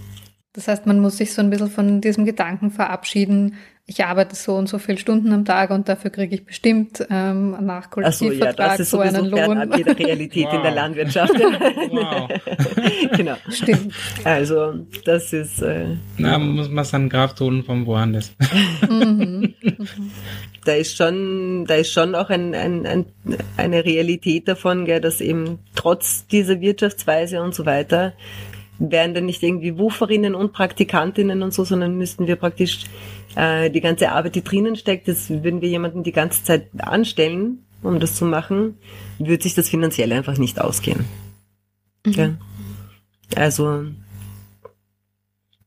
Das heißt, man muss sich so ein bisschen von diesem Gedanken verabschieden, ich arbeite so und so viele Stunden am Tag und dafür kriege ich bestimmt ähm, nach Kollektivvertrag so, ja, das ist so einen Lohn. An jeder Realität wow. in der Landwirtschaft. wow. genau. Stimmt. Also das ist. Äh, Na, muss man seinen Kraft holen vom woanders. mhm. Da ist schon, da ist schon auch ein, ein, ein, eine Realität davon, gell, dass eben trotz dieser Wirtschaftsweise und so weiter wären dann nicht irgendwie Wuferinnen und Praktikantinnen und so, sondern müssten wir praktisch äh, die ganze Arbeit, die drinnen steckt, das würden wir jemanden die ganze Zeit anstellen, um das zu machen, würde sich das finanziell einfach nicht ausgehen. Mhm. Ja. Also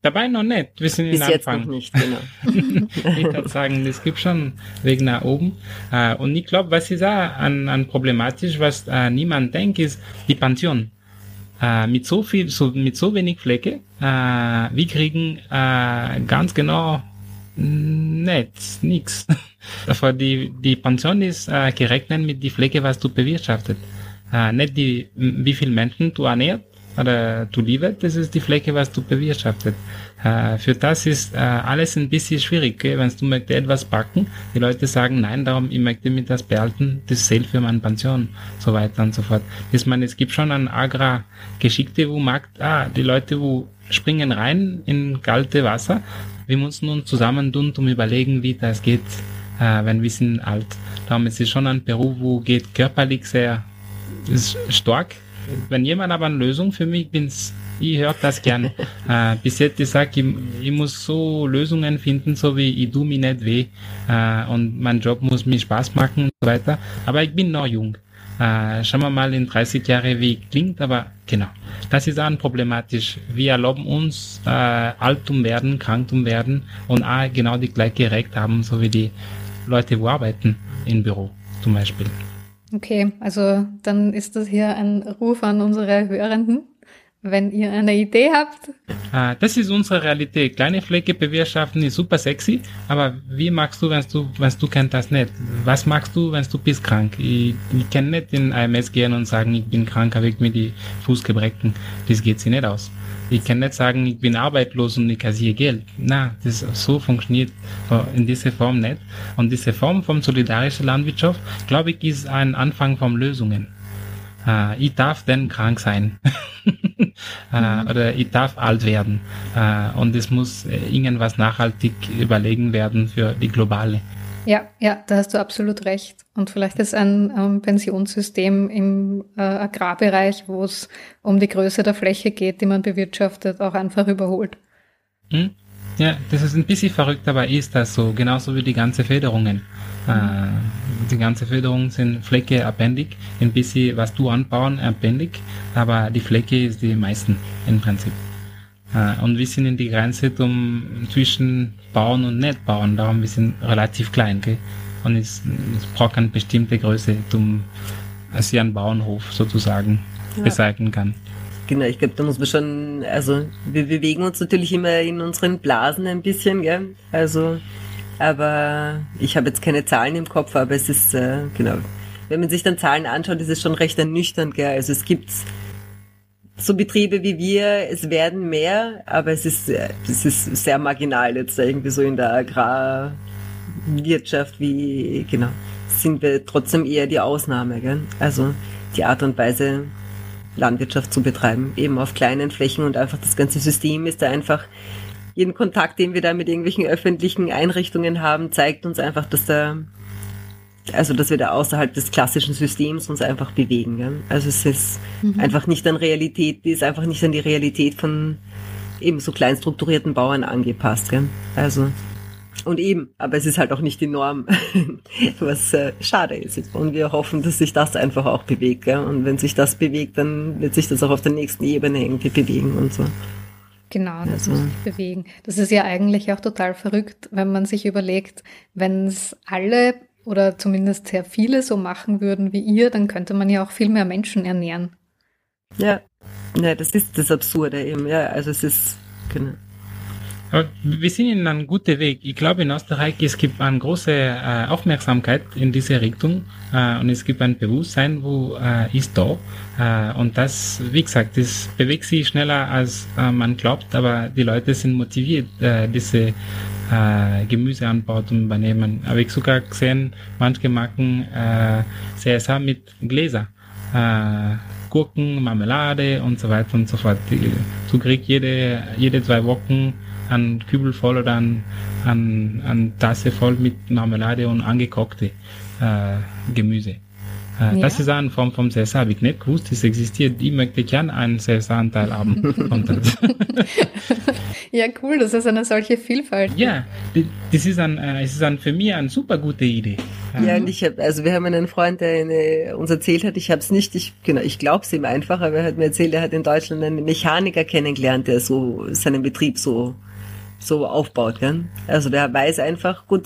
Dabei noch nicht. Wir sind Bis jetzt Anfang. noch nicht, genau. ich würde sagen, es gibt schon Weg nach oben. Äh, und ich glaube, was ist auch an, an problematisch, was äh, niemand denkt, ist die Pension. Äh, mit so viel, so, mit so wenig Flecke, äh, wir kriegen äh, ganz genau nichts, nix. Die, die Pension ist äh, gerechnet mit die Flecke, was du bewirtschaftet. Äh, nicht die, wie viel Menschen du ernährt oder du liebst, das ist die Flecke, was du bewirtschaftet. Äh, für das ist äh, alles ein bisschen schwierig, wenn du möchtest etwas backen, die Leute sagen, nein, darum, ich möchte mir das behalten, das zählt für meine Pension, so weiter und so fort. Ich meine, es gibt schon ein Agrar-Geschickte, wo mag, ah, die Leute, wo springen rein in kalte Wasser, wir müssen uns zusammentun, um überlegen, wie das geht, äh, wenn wir sind alt. Darum ist es schon ein Beruf, wo geht körperlich sehr ist stark. Wenn jemand aber eine Lösung für mich bin's, ich höre das gern. äh, bis jetzt ich sag, ich, ich muss so Lösungen finden, so wie ich tu mir nicht weh äh, und mein Job muss mir Spaß machen und so weiter. Aber ich bin noch jung. Äh, schauen wir mal in 30 Jahre, wie klingt, aber genau. Das ist auch problematisch. Wir erlauben uns, äh, alt um werden, krank um werden und auch genau die gleiche Recht haben, so wie die Leute, wo arbeiten im Büro zum Beispiel. Okay, also dann ist das hier ein Ruf an unsere Hörenden. Wenn ihr eine Idee habt. Ah, das ist unsere Realität. Kleine Flecke bewirtschaften ist super sexy, aber wie magst du, wenn du, wenn du kennst das nicht? Was magst du, wenn du bist krank? Ich, ich kann nicht in AMS gehen und sagen, ich bin krank, habe ich mir die Fuß gebrechen. Das geht sich nicht aus. Ich kann nicht sagen, ich bin arbeitslos und ich kassiere Geld. Na, das so funktioniert in dieser Form nicht. Und diese Form von solidarischer Landwirtschaft, glaube ich, ist ein Anfang von Lösungen. Uh, ich darf denn krank sein. uh, oder ich darf alt werden. Uh, und es muss äh, irgendwas nachhaltig überlegen werden für die globale. Ja, ja, da hast du absolut recht. Und vielleicht ist ein ähm, Pensionssystem im äh, Agrarbereich, wo es um die Größe der Fläche geht, die man bewirtschaftet, auch einfach überholt. Hm? Ja, das ist ein bisschen verrückt, aber ist das so, genauso wie die ganze Förderungen. Äh, die ganze Förderung sind Flecke abhängig, ein bisschen was du anbauen abhängig, aber die Flecke ist die meisten im Prinzip. Äh, und wir sind in die Grenze um, zwischen bauen und nicht bauen, darum wir sind relativ klein, gell? Und es, es braucht eine bestimmte Größe, um sie einen Bauernhof sozusagen ja. beseitigen kann. Genau, ich glaube, da muss man schon, also wir bewegen uns natürlich immer in unseren Blasen ein bisschen, gell? Also, aber ich habe jetzt keine Zahlen im Kopf, aber es ist, äh, genau, wenn man sich dann Zahlen anschaut, ist es schon recht ernüchternd, gell? Also es gibt so Betriebe wie wir, es werden mehr, aber es ist, es ist sehr marginal jetzt irgendwie so in der Agrarwirtschaft, wie, genau, sind wir trotzdem eher die Ausnahme, gell? Also die Art und Weise, Landwirtschaft zu betreiben, eben auf kleinen Flächen und einfach das ganze System ist da einfach, jeden Kontakt, den wir da mit irgendwelchen öffentlichen Einrichtungen haben, zeigt uns einfach, dass da, also dass wir da außerhalb des klassischen Systems uns einfach bewegen. Gell? Also es ist mhm. einfach nicht an Realität, die ist einfach nicht an die Realität von eben so klein strukturierten Bauern angepasst. Gell? Also und eben, aber es ist halt auch nicht die Norm, was äh, schade ist. Und wir hoffen, dass sich das einfach auch bewegt. Gell? Und wenn sich das bewegt, dann wird sich das auch auf der nächsten Ebene irgendwie bewegen und so. Genau, das also. muss sich bewegen. Das ist ja eigentlich auch total verrückt, wenn man sich überlegt, wenn es alle oder zumindest sehr viele so machen würden wie ihr, dann könnte man ja auch viel mehr Menschen ernähren. Ja, ja das ist das Absurde eben. Ja, also es ist, genau. Aber wir sind in einem guten Weg. Ich glaube, in Österreich es gibt eine große äh, Aufmerksamkeit in diese Richtung äh, und es gibt ein Bewusstsein, wo äh, ist da. Äh, und das, wie gesagt, das bewegt sich schneller, als äh, man glaubt, aber die Leute sind motiviert, äh, diese äh, zu übernehmen. Habe ich sogar gesehen, manche machen äh, CSA mit Gläser. Äh, Gurken, Marmelade und so weiter und so fort. Du kriegst jede, jede zwei Wochen ein Kübel voll oder ein, ein, ein Tasse voll mit Marmelade und angekochte äh, Gemüse. Äh, ja. Das ist eine Form vom CSA, habe ich nicht gewusst, es existiert. Ich möchte gerne einen CSA-Anteil haben. ja, cool, das ist eine solche Vielfalt. Ja, das ist, ein, äh, es ist ein, für mich eine super gute Idee. Ja, und ich habe, also wir haben einen Freund, der eine, uns erzählt hat, ich habe es nicht, ich, genau, ich glaube es ihm einfach, aber er hat mir erzählt, er hat in Deutschland einen Mechaniker kennengelernt, der so seinen Betrieb so so aufbaut. Gell? Also der weiß einfach, gut,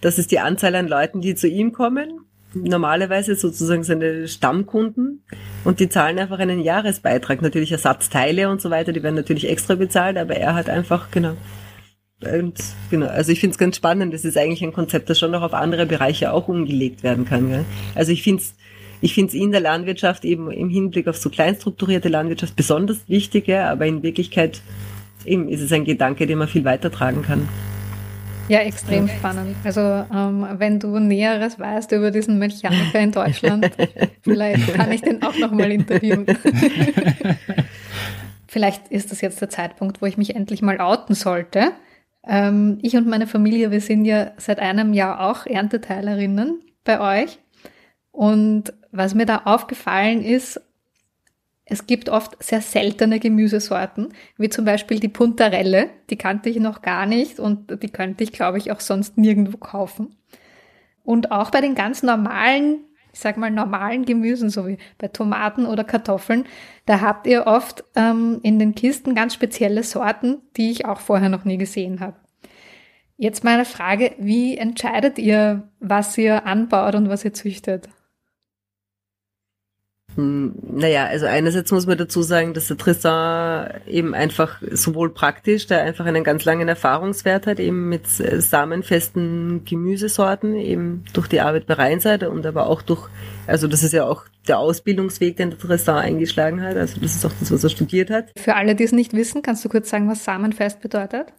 das ist die Anzahl an Leuten, die zu ihm kommen normalerweise sozusagen seine Stammkunden und die zahlen einfach einen Jahresbeitrag. Natürlich Ersatzteile und so weiter, die werden natürlich extra bezahlt, aber er hat einfach, genau. Und genau, also ich finde es ganz spannend. Das ist eigentlich ein Konzept, das schon noch auf andere Bereiche auch umgelegt werden kann. Gell? Also ich finde es ich finde es in der Landwirtschaft eben im Hinblick auf so kleinstrukturierte Landwirtschaft besonders wichtig, ja, aber in Wirklichkeit eben ist es ein Gedanke, den man viel weitertragen kann. Ja, extrem spannend. Also ähm, wenn du Näheres weißt über diesen Mechaniker in Deutschland, vielleicht kann ich den auch nochmal interviewen. vielleicht ist das jetzt der Zeitpunkt, wo ich mich endlich mal outen sollte. Ähm, ich und meine Familie, wir sind ja seit einem Jahr auch Ernteteilerinnen bei euch. Und was mir da aufgefallen ist, es gibt oft sehr seltene Gemüsesorten, wie zum Beispiel die Puntarelle. Die kannte ich noch gar nicht und die könnte ich, glaube ich, auch sonst nirgendwo kaufen. Und auch bei den ganz normalen, ich sag mal normalen Gemüsen, so wie bei Tomaten oder Kartoffeln, da habt ihr oft ähm, in den Kisten ganz spezielle Sorten, die ich auch vorher noch nie gesehen habe. Jetzt meine Frage, wie entscheidet ihr, was ihr anbaut und was ihr züchtet? Hm, naja, also einerseits muss man dazu sagen, dass der Tristan eben einfach sowohl praktisch, der einfach einen ganz langen Erfahrungswert hat, eben mit samenfesten Gemüsesorten, eben durch die Arbeit bei Rheinseite und aber auch durch, also das ist ja auch der Ausbildungsweg, den der Tristan eingeschlagen hat, also das ist auch das, was er studiert hat. Für alle, die es nicht wissen, kannst du kurz sagen, was samenfest bedeutet?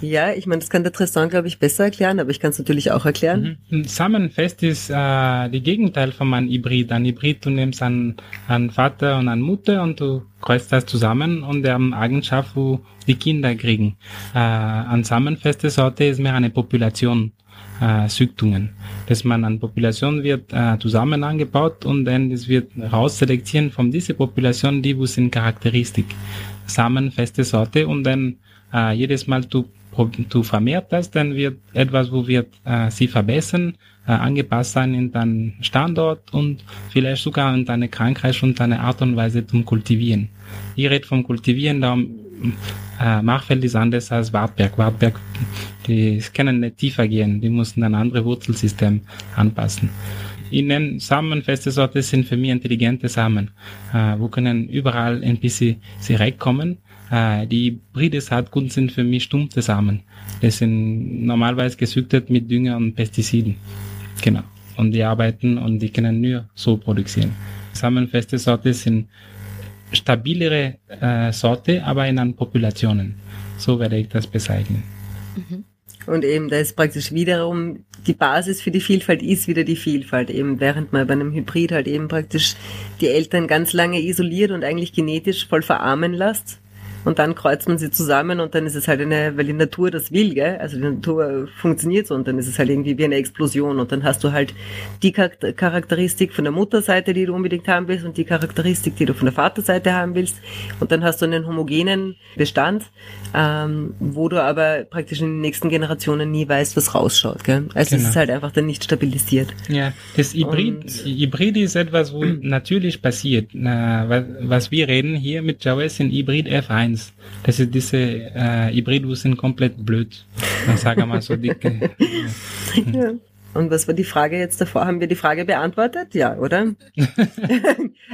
Ja, ich meine, das kann der Tristan, glaube ich, besser erklären, aber ich kann es natürlich auch erklären. Mhm. Samenfest ist äh, die Gegenteil von einem Hybrid. Ein Hybrid, du nimmst einen, einen Vater und eine Mutter und du kreuzt das zusammen und haben Eigenschaft, wo die Kinder kriegen. Äh, ein samenfeste Sorte ist mehr eine Population. Äh, Züchtungen, dass man an Population wird äh, zusammen angebaut und dann es wird rausselektieren von dieser Population, die wo sind Charakteristik, samenfeste Sorte und dann äh, jedes Mal du du vermehrt das, dann wird etwas, wo wird äh, sie verbessern, äh, angepasst sein in deinen Standort und vielleicht sogar in deine Krankheit und deine Art und Weise zum Kultivieren. Ich rede vom Kultivieren, darum äh, Machfeld ist anders als Wartberg. Wartberg, die können nicht tiefer gehen, die mussten ein anderes Wurzelsystem anpassen. Ich nenne samenfeste Sorte sind für mich intelligente Samen, äh, wo können überall ein bisschen sie reinkommen äh, die Hybride Saatgut sind für mich stumpfe Samen. Das sind normalerweise gesüchtet mit Dünger und Pestiziden. Genau. Und die arbeiten und die können nur so produzieren. Samenfeste Sorte sind stabilere äh, Sorte, aber in an Populationen. So werde ich das bezeichnen. Mhm. Und eben, da ist praktisch wiederum die Basis für die Vielfalt ist wieder die Vielfalt. Eben während man bei einem Hybrid halt eben praktisch die Eltern ganz lange isoliert und eigentlich genetisch voll verarmen lässt, und dann kreuzt man sie zusammen und dann ist es halt eine, weil die Natur das will, gell? Also die Natur funktioniert so und dann ist es halt irgendwie wie eine Explosion und dann hast du halt die Charakteristik von der Mutterseite, die du unbedingt haben willst und die Charakteristik, die du von der Vaterseite haben willst und dann hast du einen homogenen Bestand, ähm, wo du aber praktisch in den nächsten Generationen nie weißt, was rausschaut, gell? Also genau. es ist halt einfach dann nicht stabilisiert. Ja, das Hybrid, und, Hybrid ist etwas, wo natürlich passiert. Na, was wir reden hier mit Java ist ein Hybrid F1 1. Das ist diese äh, Hybridus sind komplett blöd. Dann sagen wir mal so dicke. ja. Und was war die Frage jetzt davor? Haben wir die Frage beantwortet? Ja, oder?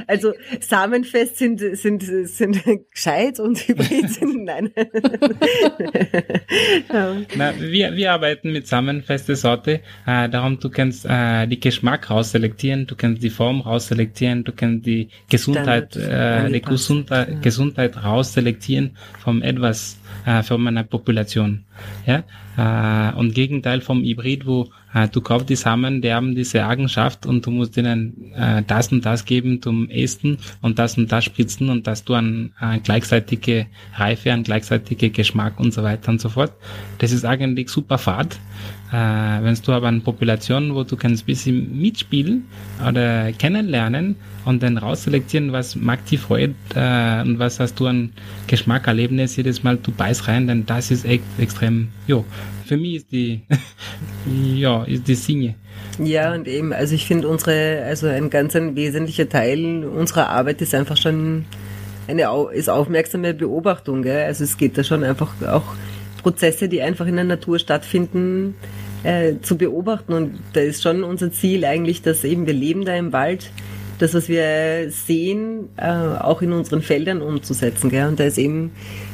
also samenfest sind, sind, sind gescheit und hybrid sind nein. ja. Na, wir, wir arbeiten mit samenfeste Sorte. Äh, darum du kannst äh, die Geschmack rausselektieren, du kannst die Form rausselektieren, du kannst die Gesundheit, äh, die Gesundheit, ja. Gesundheit rausselektieren vom etwas äh, von einer Population. Ja? Äh, und Gegenteil vom Hybrid, wo du kaufst die Samen, die haben diese Eigenschaft und du musst ihnen äh, das und das geben zum Essen und das und das spritzen und dass du an äh, gleichzeitige Reife, an gleichzeitige Geschmack und so weiter und so fort. Das ist eigentlich super fad. Äh, wenn du aber eine Population, wo du kannst ein bisschen mitspielen oder kennenlernen und dann rausselektieren, was mag die Freude äh, und was hast du an Geschmackerlebnis jedes Mal, du beißt rein, denn das ist echt extrem, jo, für mich ist die, ja, ist die Singe. Ja, und eben, also ich finde unsere, also ein ganz ein wesentlicher Teil unserer Arbeit ist einfach schon eine, ist aufmerksame Beobachtung, gell? Also es geht da schon einfach auch Prozesse, die einfach in der Natur stattfinden, äh, zu beobachten. Und da ist schon unser Ziel eigentlich, dass eben wir leben da im Wald, das, was wir sehen, äh, auch in unseren Feldern umzusetzen. Gell? Und da ist eben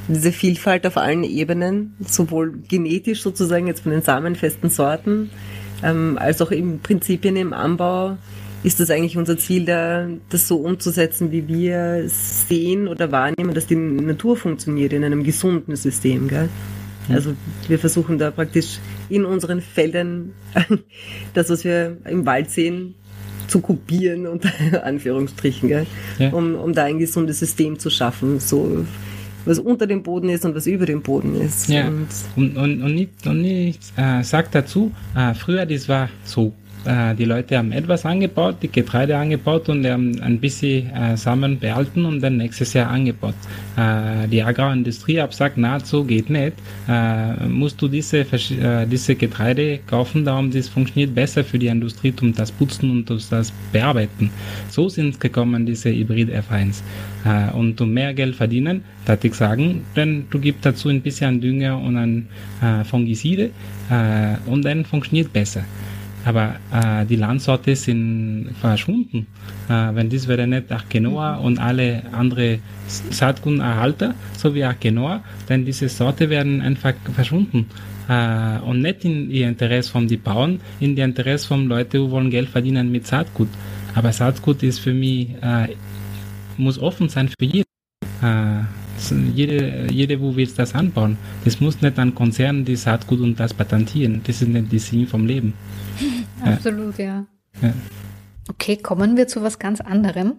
diese Vielfalt auf allen Ebenen, sowohl genetisch sozusagen jetzt von den samenfesten Sorten, ähm, als auch im Prinzipien im Anbau ist das eigentlich unser Ziel, da, das so umzusetzen, wie wir sehen oder wahrnehmen, dass die Natur funktioniert in einem gesunden System. Gell? Also wir versuchen da praktisch in unseren Feldern das, was wir im Wald sehen, zu kopieren, unter Anführungsstrichen, gell? Ja. Um, um da ein gesundes System zu schaffen, so was unter dem Boden ist und was über dem Boden ist. Ja. Und, und, und, und nicht, und nicht äh, sagt dazu, äh, früher das war so äh, die Leute haben etwas angebaut, die Getreide angebaut und haben ein bisschen äh, Samen behalten und dann nächstes Jahr angebaut. Äh, die Agrarindustrie hat gesagt, so geht nicht. Musst du diese, diese Getreide kaufen, darum das funktioniert besser für die Industrie, um das Putzen und das Bearbeiten. So sind gekommen, diese Hybrid-F1. Äh, und um mehr Geld verdienen, da ich sagen, dann du gibst dazu ein bisschen Dünger und ein Fungizide und dann funktioniert besser. Aber äh, die Landsorte sind verschwunden. Äh, wenn das wäre nicht Achenoa und alle andere Saatguterhalter, so wie Achenoa, dann diese Sorte werden einfach verschwunden. Äh, und nicht in ihr Interesse von den Bauern, in ihr Interesse von Leuten, die wollen Geld verdienen mit Saatgut. Aber Saatgut ist für mich, äh, muss offen sein für jeden. Äh, jede, jede, wo willst das anbauen. Das muss nicht ein Konzern die Saatgut und das patentieren. Das ist nicht die Sinn vom Leben. Absolut, ja. ja. Okay, kommen wir zu was ganz anderem.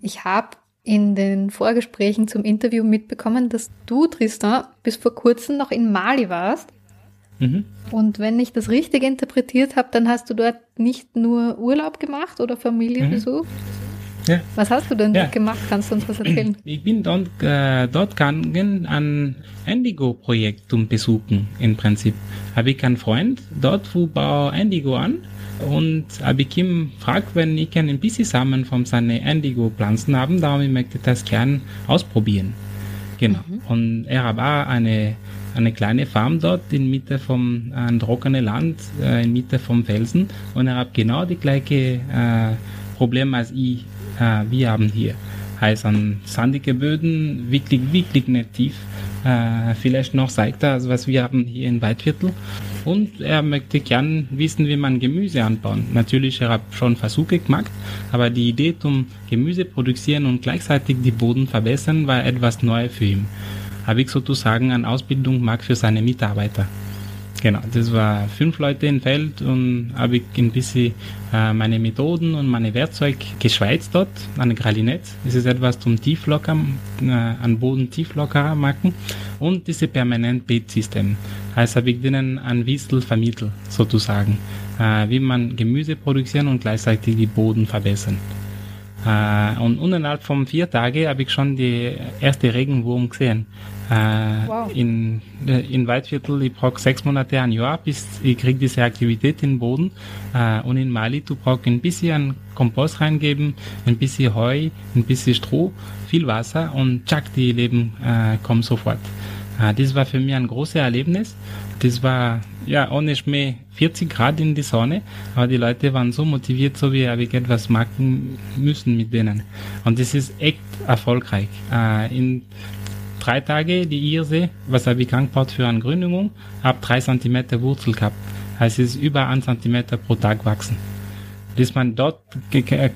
Ich habe in den Vorgesprächen zum Interview mitbekommen, dass du, Tristan, bis vor kurzem noch in Mali warst. Mhm. Und wenn ich das richtig interpretiert habe, dann hast du dort nicht nur Urlaub gemacht oder Familie mhm. besucht, ja. Was hast du denn ja. gemacht? Kannst du uns was erzählen? Ich bin dort, äh, dort gegangen, ein Indigo-Projekt zum besuchen, im Prinzip. Habe ich einen Freund dort, wo baue Indigo an und habe ich ihn gefragt, wenn ich ein bisschen Samen von seinen Indigo-Pflanzen haben, darum ich möchte das gern ausprobieren. Genau. Mhm. Und er hat auch eine, eine kleine Farm dort in Mitte vom ein trockenes Land, äh, in Mitte vom Felsen und er hat genau die gleiche äh, Problem als ich äh, wir haben hier. Heißt an sandige Böden, wirklich, wirklich nicht tief. Äh, vielleicht noch seichter, als was wir haben hier in Waldviertel. Und er möchte gern wissen, wie man Gemüse anbauen. Natürlich, er hat schon Versuche gemacht, aber die Idee zum Gemüse produzieren und gleichzeitig die Boden verbessern war etwas Neues für ihn. Habe ich sozusagen eine Ausbildung gemacht für seine Mitarbeiter. Genau, das war fünf Leute im Feld und habe ich ein bisschen äh, meine Methoden und meine Werkzeuge geschweizt dort, an Gralinett. Das ist etwas zum Tieflockern, äh, an Boden tieflockerer machen und diese permanent Beetsystem. Heißt, habe ich denen ein Wiesel vermittelt, sozusagen, äh, wie man Gemüse produzieren und gleichzeitig die Boden verbessern. Äh, und innerhalb von vier Tagen habe ich schon die erste Regenwurm gesehen. Äh, wow. in, äh, in Waldviertel, ich brauche sechs Monate, ein Jahr, bis ich kriege diese Aktivität in den Boden. Äh, und in Mali, du brauchst ein bisschen Kompost reingeben, ein bisschen Heu, ein bisschen Stroh, viel Wasser und tschack, die Leben äh, kommen sofort. Äh, das war für mich ein großes Erlebnis. Das war ja ohne Schmäh 40 Grad in die Sonne, aber die Leute waren so motiviert, so wie habe ich etwas machen müssen mit denen. Und das ist echt erfolgreich. Äh, in drei Tage die Irse, was habe ich angebaut für eine Gründung, habe drei Zentimeter Wurzel gehabt. Also es ist über ein Zentimeter pro Tag wachsen. Dass man dort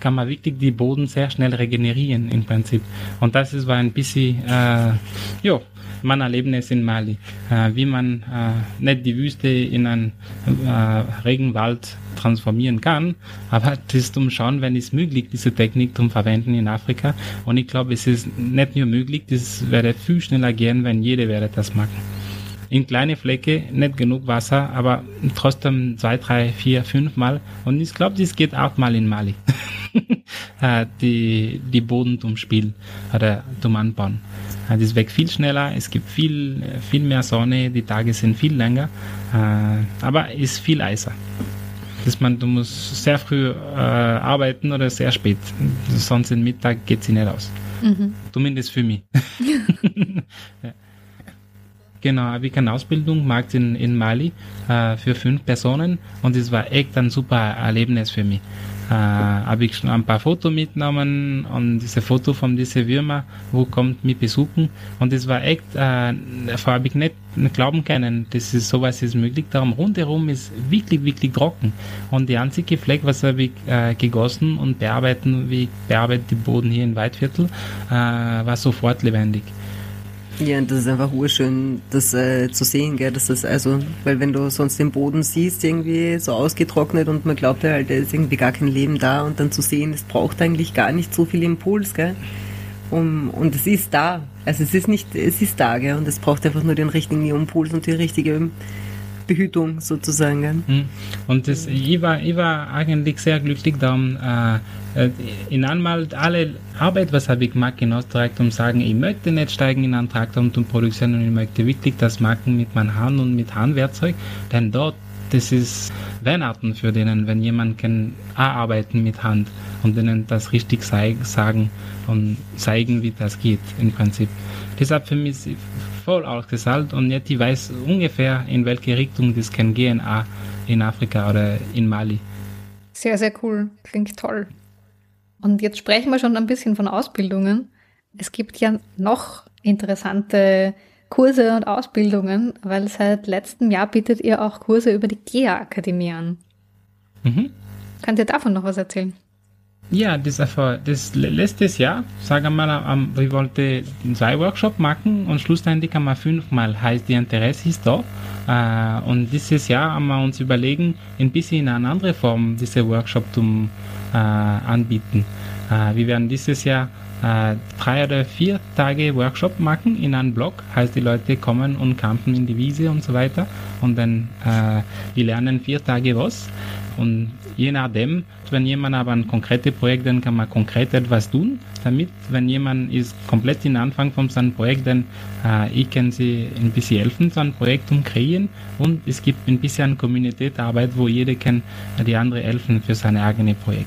kann man wirklich die Boden sehr schnell regenerieren im Prinzip. Und das ist war ein bisschen, äh, ja, mein Erlebnis in Mali, äh, wie man äh, nicht die Wüste in einen äh, Regenwald transformieren kann, aber das ist um schauen, wenn es möglich, diese Technik zum Verwenden in Afrika. Und ich glaube, es ist nicht nur möglich, das wäre viel schneller gehen, wenn jeder werde das machen. In kleine Flecke, nicht genug Wasser, aber trotzdem zwei, drei, vier, fünf Mal. Und ich glaube, das geht auch mal in Mali. Die, die Boden zum Spielen oder zum Anbauen. Das wächst viel schneller, es gibt viel, viel mehr Sonne, die Tage sind viel länger, äh, aber ist viel eiser. Das man, du musst sehr früh äh, arbeiten oder sehr spät. Sonst im Mittag geht sie nicht aus. Mhm. Zumindest für mich. ja. Genau, habe ich eine Ausbildung gemacht in, in Mali äh, für fünf Personen und es war echt ein super Erlebnis für mich äh, habe ich schon ein paar Fotos mitgenommen und diese Foto von diesen Würmer, wo kommt mich besuchen und es war echt, äh, habe ich nicht glauben können, dass es sowas ist möglich. Darum rundherum ist wirklich, wirklich trocken und die einzige Fleck, was habe ich äh, gegossen und bearbeiten, wie ich bearbeite den Boden hier in Weidviertel, äh, war sofort lebendig. Ja, und das ist einfach urschön, das äh, zu sehen, gell, das also, weil wenn du sonst den Boden siehst, irgendwie so ausgetrocknet und man glaubt ja halt, da ist irgendwie gar kein Leben da und dann zu sehen, es braucht eigentlich gar nicht so viel Impuls, gell, um, und es ist da, also es ist nicht, es ist da, gell, und es braucht einfach nur den richtigen Impuls und die richtige Behütung sozusagen. Hm. Und das, ich, war, ich war eigentlich sehr glücklich darum, äh, äh, in einmal alle Arbeit, was habe ich gemacht in Österreich, um zu sagen, ich möchte nicht steigen in einen Traktor und um Produktion und ich möchte wirklich das machen mit meinem Hand und mit Handwerkzeug, denn dort das ist Weihnachten für denen, wenn jemand kann arbeiten mit Hand und denen das richtig sagen und zeigen, wie das geht im Prinzip. Deshalb für mich voll ausgesalt und jetzt ich weiß ungefähr, in welche Richtung das kann gehen, auch in Afrika oder in Mali. Sehr, sehr cool. Klingt toll. Und jetzt sprechen wir schon ein bisschen von Ausbildungen. Es gibt ja noch interessante Kurse und Ausbildungen, weil seit letztem Jahr bietet ihr auch Kurse über die GEA-Akademie an. Mhm. Könnt ihr davon noch was erzählen? Ja, das, einfach, das letztes Jahr, sagen wir mal, wir wollten zwei Workshops machen und schlussendlich haben wir fünfmal, heißt, die Interesse ist da. Äh, und dieses Jahr haben wir uns überlegen, ein bisschen in eine andere Form diese Workshop zum äh, anbieten. Äh, wir werden dieses Jahr drei oder vier Tage Workshop machen in einem Blog, heißt die Leute kommen und campen in die Wiese und so weiter und dann äh, wir lernen vier Tage was und je nachdem, wenn jemand aber ein konkretes Projekt, dann kann man konkret etwas tun, damit, wenn jemand ist komplett in Anfang von seinem Projekt, dann äh, ich kann sie ein bisschen helfen, so ein Projekt um kreieren und es gibt ein bisschen Community-Arbeit, wo jeder kann die andere helfen für sein eigenes Projekt.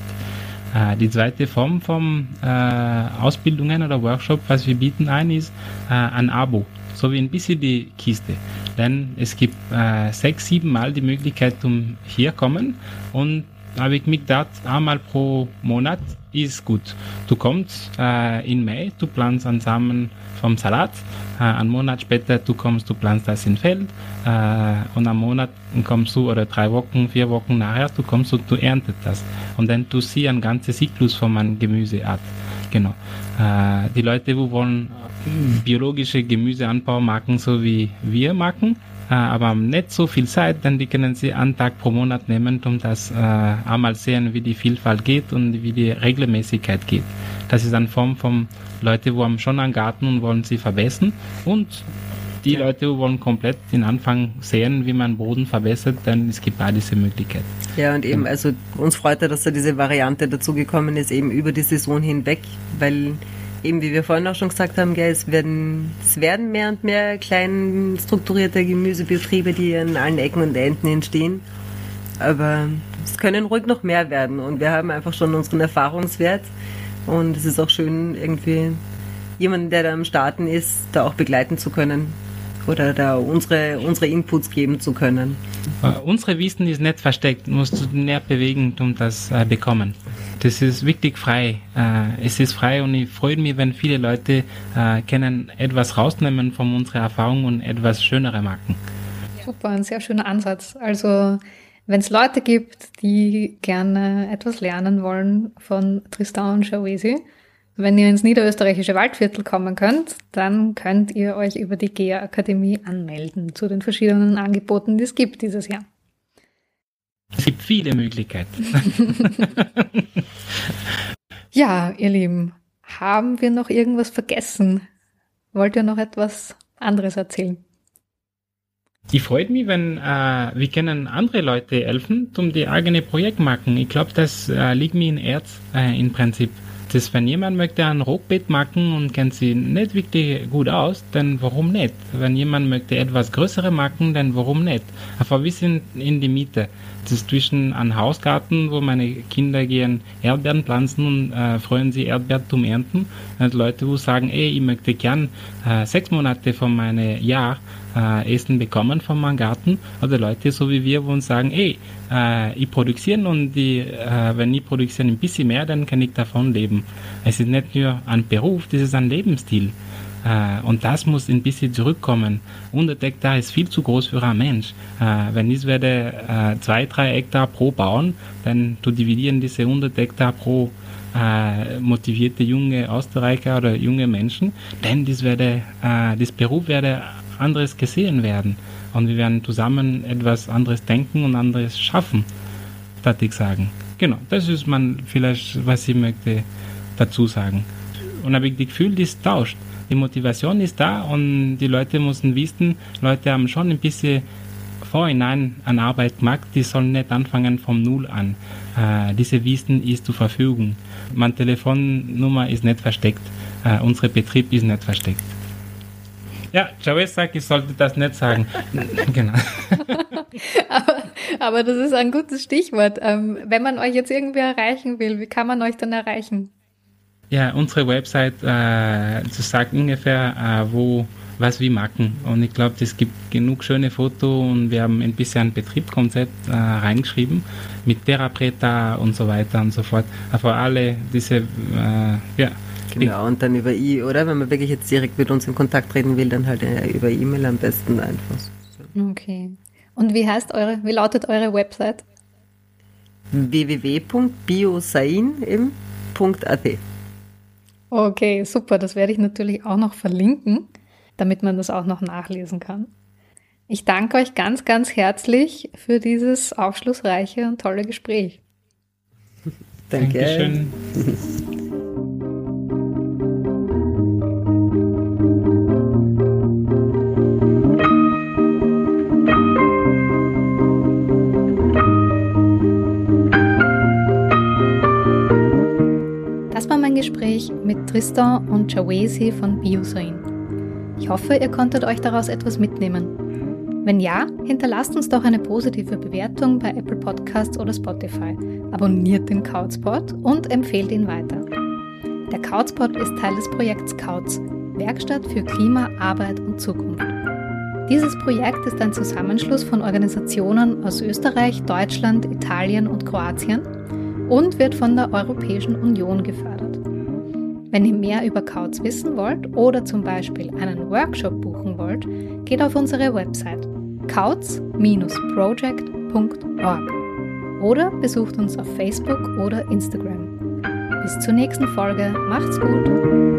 Äh, die zweite Form von äh, Ausbildungen oder Workshop, was wir bieten ein, ist äh, ein Abo so wie ein bisschen die Kiste. Denn es gibt äh, sechs, sieben Mal die Möglichkeit um hier kommen und habe ich mich gedacht, einmal pro Monat ist gut. Du kommst äh, in Mai, du planst einen Samen vom Salat, äh, einen Monat später du kommst, du planst das in Feld äh, und am Monat kommst du oder drei Wochen, vier Wochen nachher, du kommst und du erntet das. Und dann du siehst einen ganzen Zyklus von einer Gemüseart. Genau. Äh, die Leute, die wollen biologische Gemüseanbau machen, so wie wir machen, äh, aber nicht so viel Zeit, denn die können sie einen Tag pro Monat nehmen, um das äh, einmal sehen, wie die Vielfalt geht und wie die Regelmäßigkeit geht. Das ist eine Form von Leute, die haben schon einen Garten und wollen sie verbessern und die ja. Leute wollen komplett den Anfang sehen, wie man Boden verbessert, dann es gibt da diese Möglichkeit. Ja, und eben, also uns freut ja, dass da diese Variante dazugekommen ist, eben über die Saison hinweg, weil eben wie wir vorhin auch schon gesagt haben, gell, es, werden, es werden mehr und mehr klein strukturierte Gemüsebetriebe, die an allen Ecken und Enden entstehen. Aber es können ruhig noch mehr werden und wir haben einfach schon unseren Erfahrungswert und es ist auch schön, irgendwie jemanden, der da am Starten ist, da auch begleiten zu können oder da unsere, unsere Inputs geben zu können. Unsere Wissen ist nicht versteckt, musst du näher bewegen, um das äh, bekommen. Das ist wirklich frei. Äh, es ist frei und ich freue mich, wenn viele Leute äh, können etwas rausnehmen von unserer Erfahrung und etwas schönere machen. Super, ein sehr schöner Ansatz. Also wenn es Leute gibt, die gerne etwas lernen wollen von Tristan und Shawesi, wenn ihr ins niederösterreichische Waldviertel kommen könnt, dann könnt ihr euch über die GEA Akademie anmelden zu den verschiedenen Angeboten, die es gibt dieses Jahr. Es gibt viele Möglichkeiten. ja, ihr Lieben, haben wir noch irgendwas vergessen? Wollt ihr noch etwas anderes erzählen? Ich freut mich, wenn äh, wir können andere Leute helfen, um die eigene Projekt machen. Ich glaube, das äh, liegt mir in Herz äh, im Prinzip das, wenn jemand möchte ein Rockbett machen und kennt sie nicht wirklich gut aus, dann warum nicht? Wenn jemand möchte etwas größere machen, dann warum nicht? Aber wir sind in die Mitte. Das ist zwischen einem Hausgarten, wo meine Kinder gehen Erdbeeren pflanzen und äh, freuen sich Erdbeeren zum Ernten. Und Leute, wo sagen, ey, ich möchte gern äh, sechs Monate von meinem Jahr äh, Essen bekommen von meinem Garten oder Leute so wie wir, wo uns sagen, ey, äh, ich produziere und die, äh, wenn ich produziere ein bisschen mehr, dann kann ich davon leben. Es ist nicht nur ein Beruf, das ist ein Lebensstil. Äh, und das muss ein bisschen zurückkommen. 100 Hektar ist viel zu groß für einen Mensch. Äh, wenn ich werde äh, zwei, drei Hektar pro bauen, dann zu dividieren diese 100 Hektar pro motivierte junge Österreicher oder junge Menschen, denn das werde, das Beruf werde anderes gesehen werden und wir werden zusammen etwas anderes denken und anderes schaffen, würde ich sagen. Genau, das ist man vielleicht, was ich möchte dazu sagen. Und habe ich das Gefühl, das tauscht. Die Motivation ist da und die Leute müssen wissen, Leute haben schon ein bisschen vorhinein an Arbeit gemacht, die sollen nicht anfangen vom Null an. Äh, diese Wissen ist zur Verfügung. Meine Telefonnummer ist nicht versteckt. Äh, unser Betrieb ist nicht versteckt. Ja, Joey sagt, ich sollte das nicht sagen. genau. aber, aber, das ist ein gutes Stichwort. Ähm, wenn man euch jetzt irgendwie erreichen will, wie kann man euch dann erreichen? Ja, unsere Website äh, sagt ungefähr, äh, wo was wir machen. Und ich glaube, es gibt genug schöne Fotos und wir haben ein bisschen ein Betriebskonzept äh, reingeschrieben mit Therapreta und so weiter und so fort. Aber alle diese, äh, ja. Genau, und dann über I, oder? Wenn man wirklich jetzt direkt mit uns in Kontakt treten will, dann halt äh, über E-Mail am besten einfach. Okay. Und wie heißt eure, wie lautet eure Website? www.biosain.at Okay, super. Das werde ich natürlich auch noch verlinken damit man das auch noch nachlesen kann. Ich danke euch ganz, ganz herzlich für dieses aufschlussreiche und tolle Gespräch. Danke. Dankeschön. Tristan und Jawesi von Biosain. Ich hoffe, ihr konntet euch daraus etwas mitnehmen. Wenn ja, hinterlasst uns doch eine positive Bewertung bei Apple Podcasts oder Spotify, abonniert den Couchspot und empfehlt ihn weiter. Der Couchspot ist Teil des Projekts Couch, Werkstatt für Klima, Arbeit und Zukunft. Dieses Projekt ist ein Zusammenschluss von Organisationen aus Österreich, Deutschland, Italien und Kroatien und wird von der Europäischen Union gefördert. Wenn ihr mehr über Kautz wissen wollt oder zum Beispiel einen Workshop buchen wollt, geht auf unsere Website kautz-project.org oder besucht uns auf Facebook oder Instagram. Bis zur nächsten Folge. Macht's gut!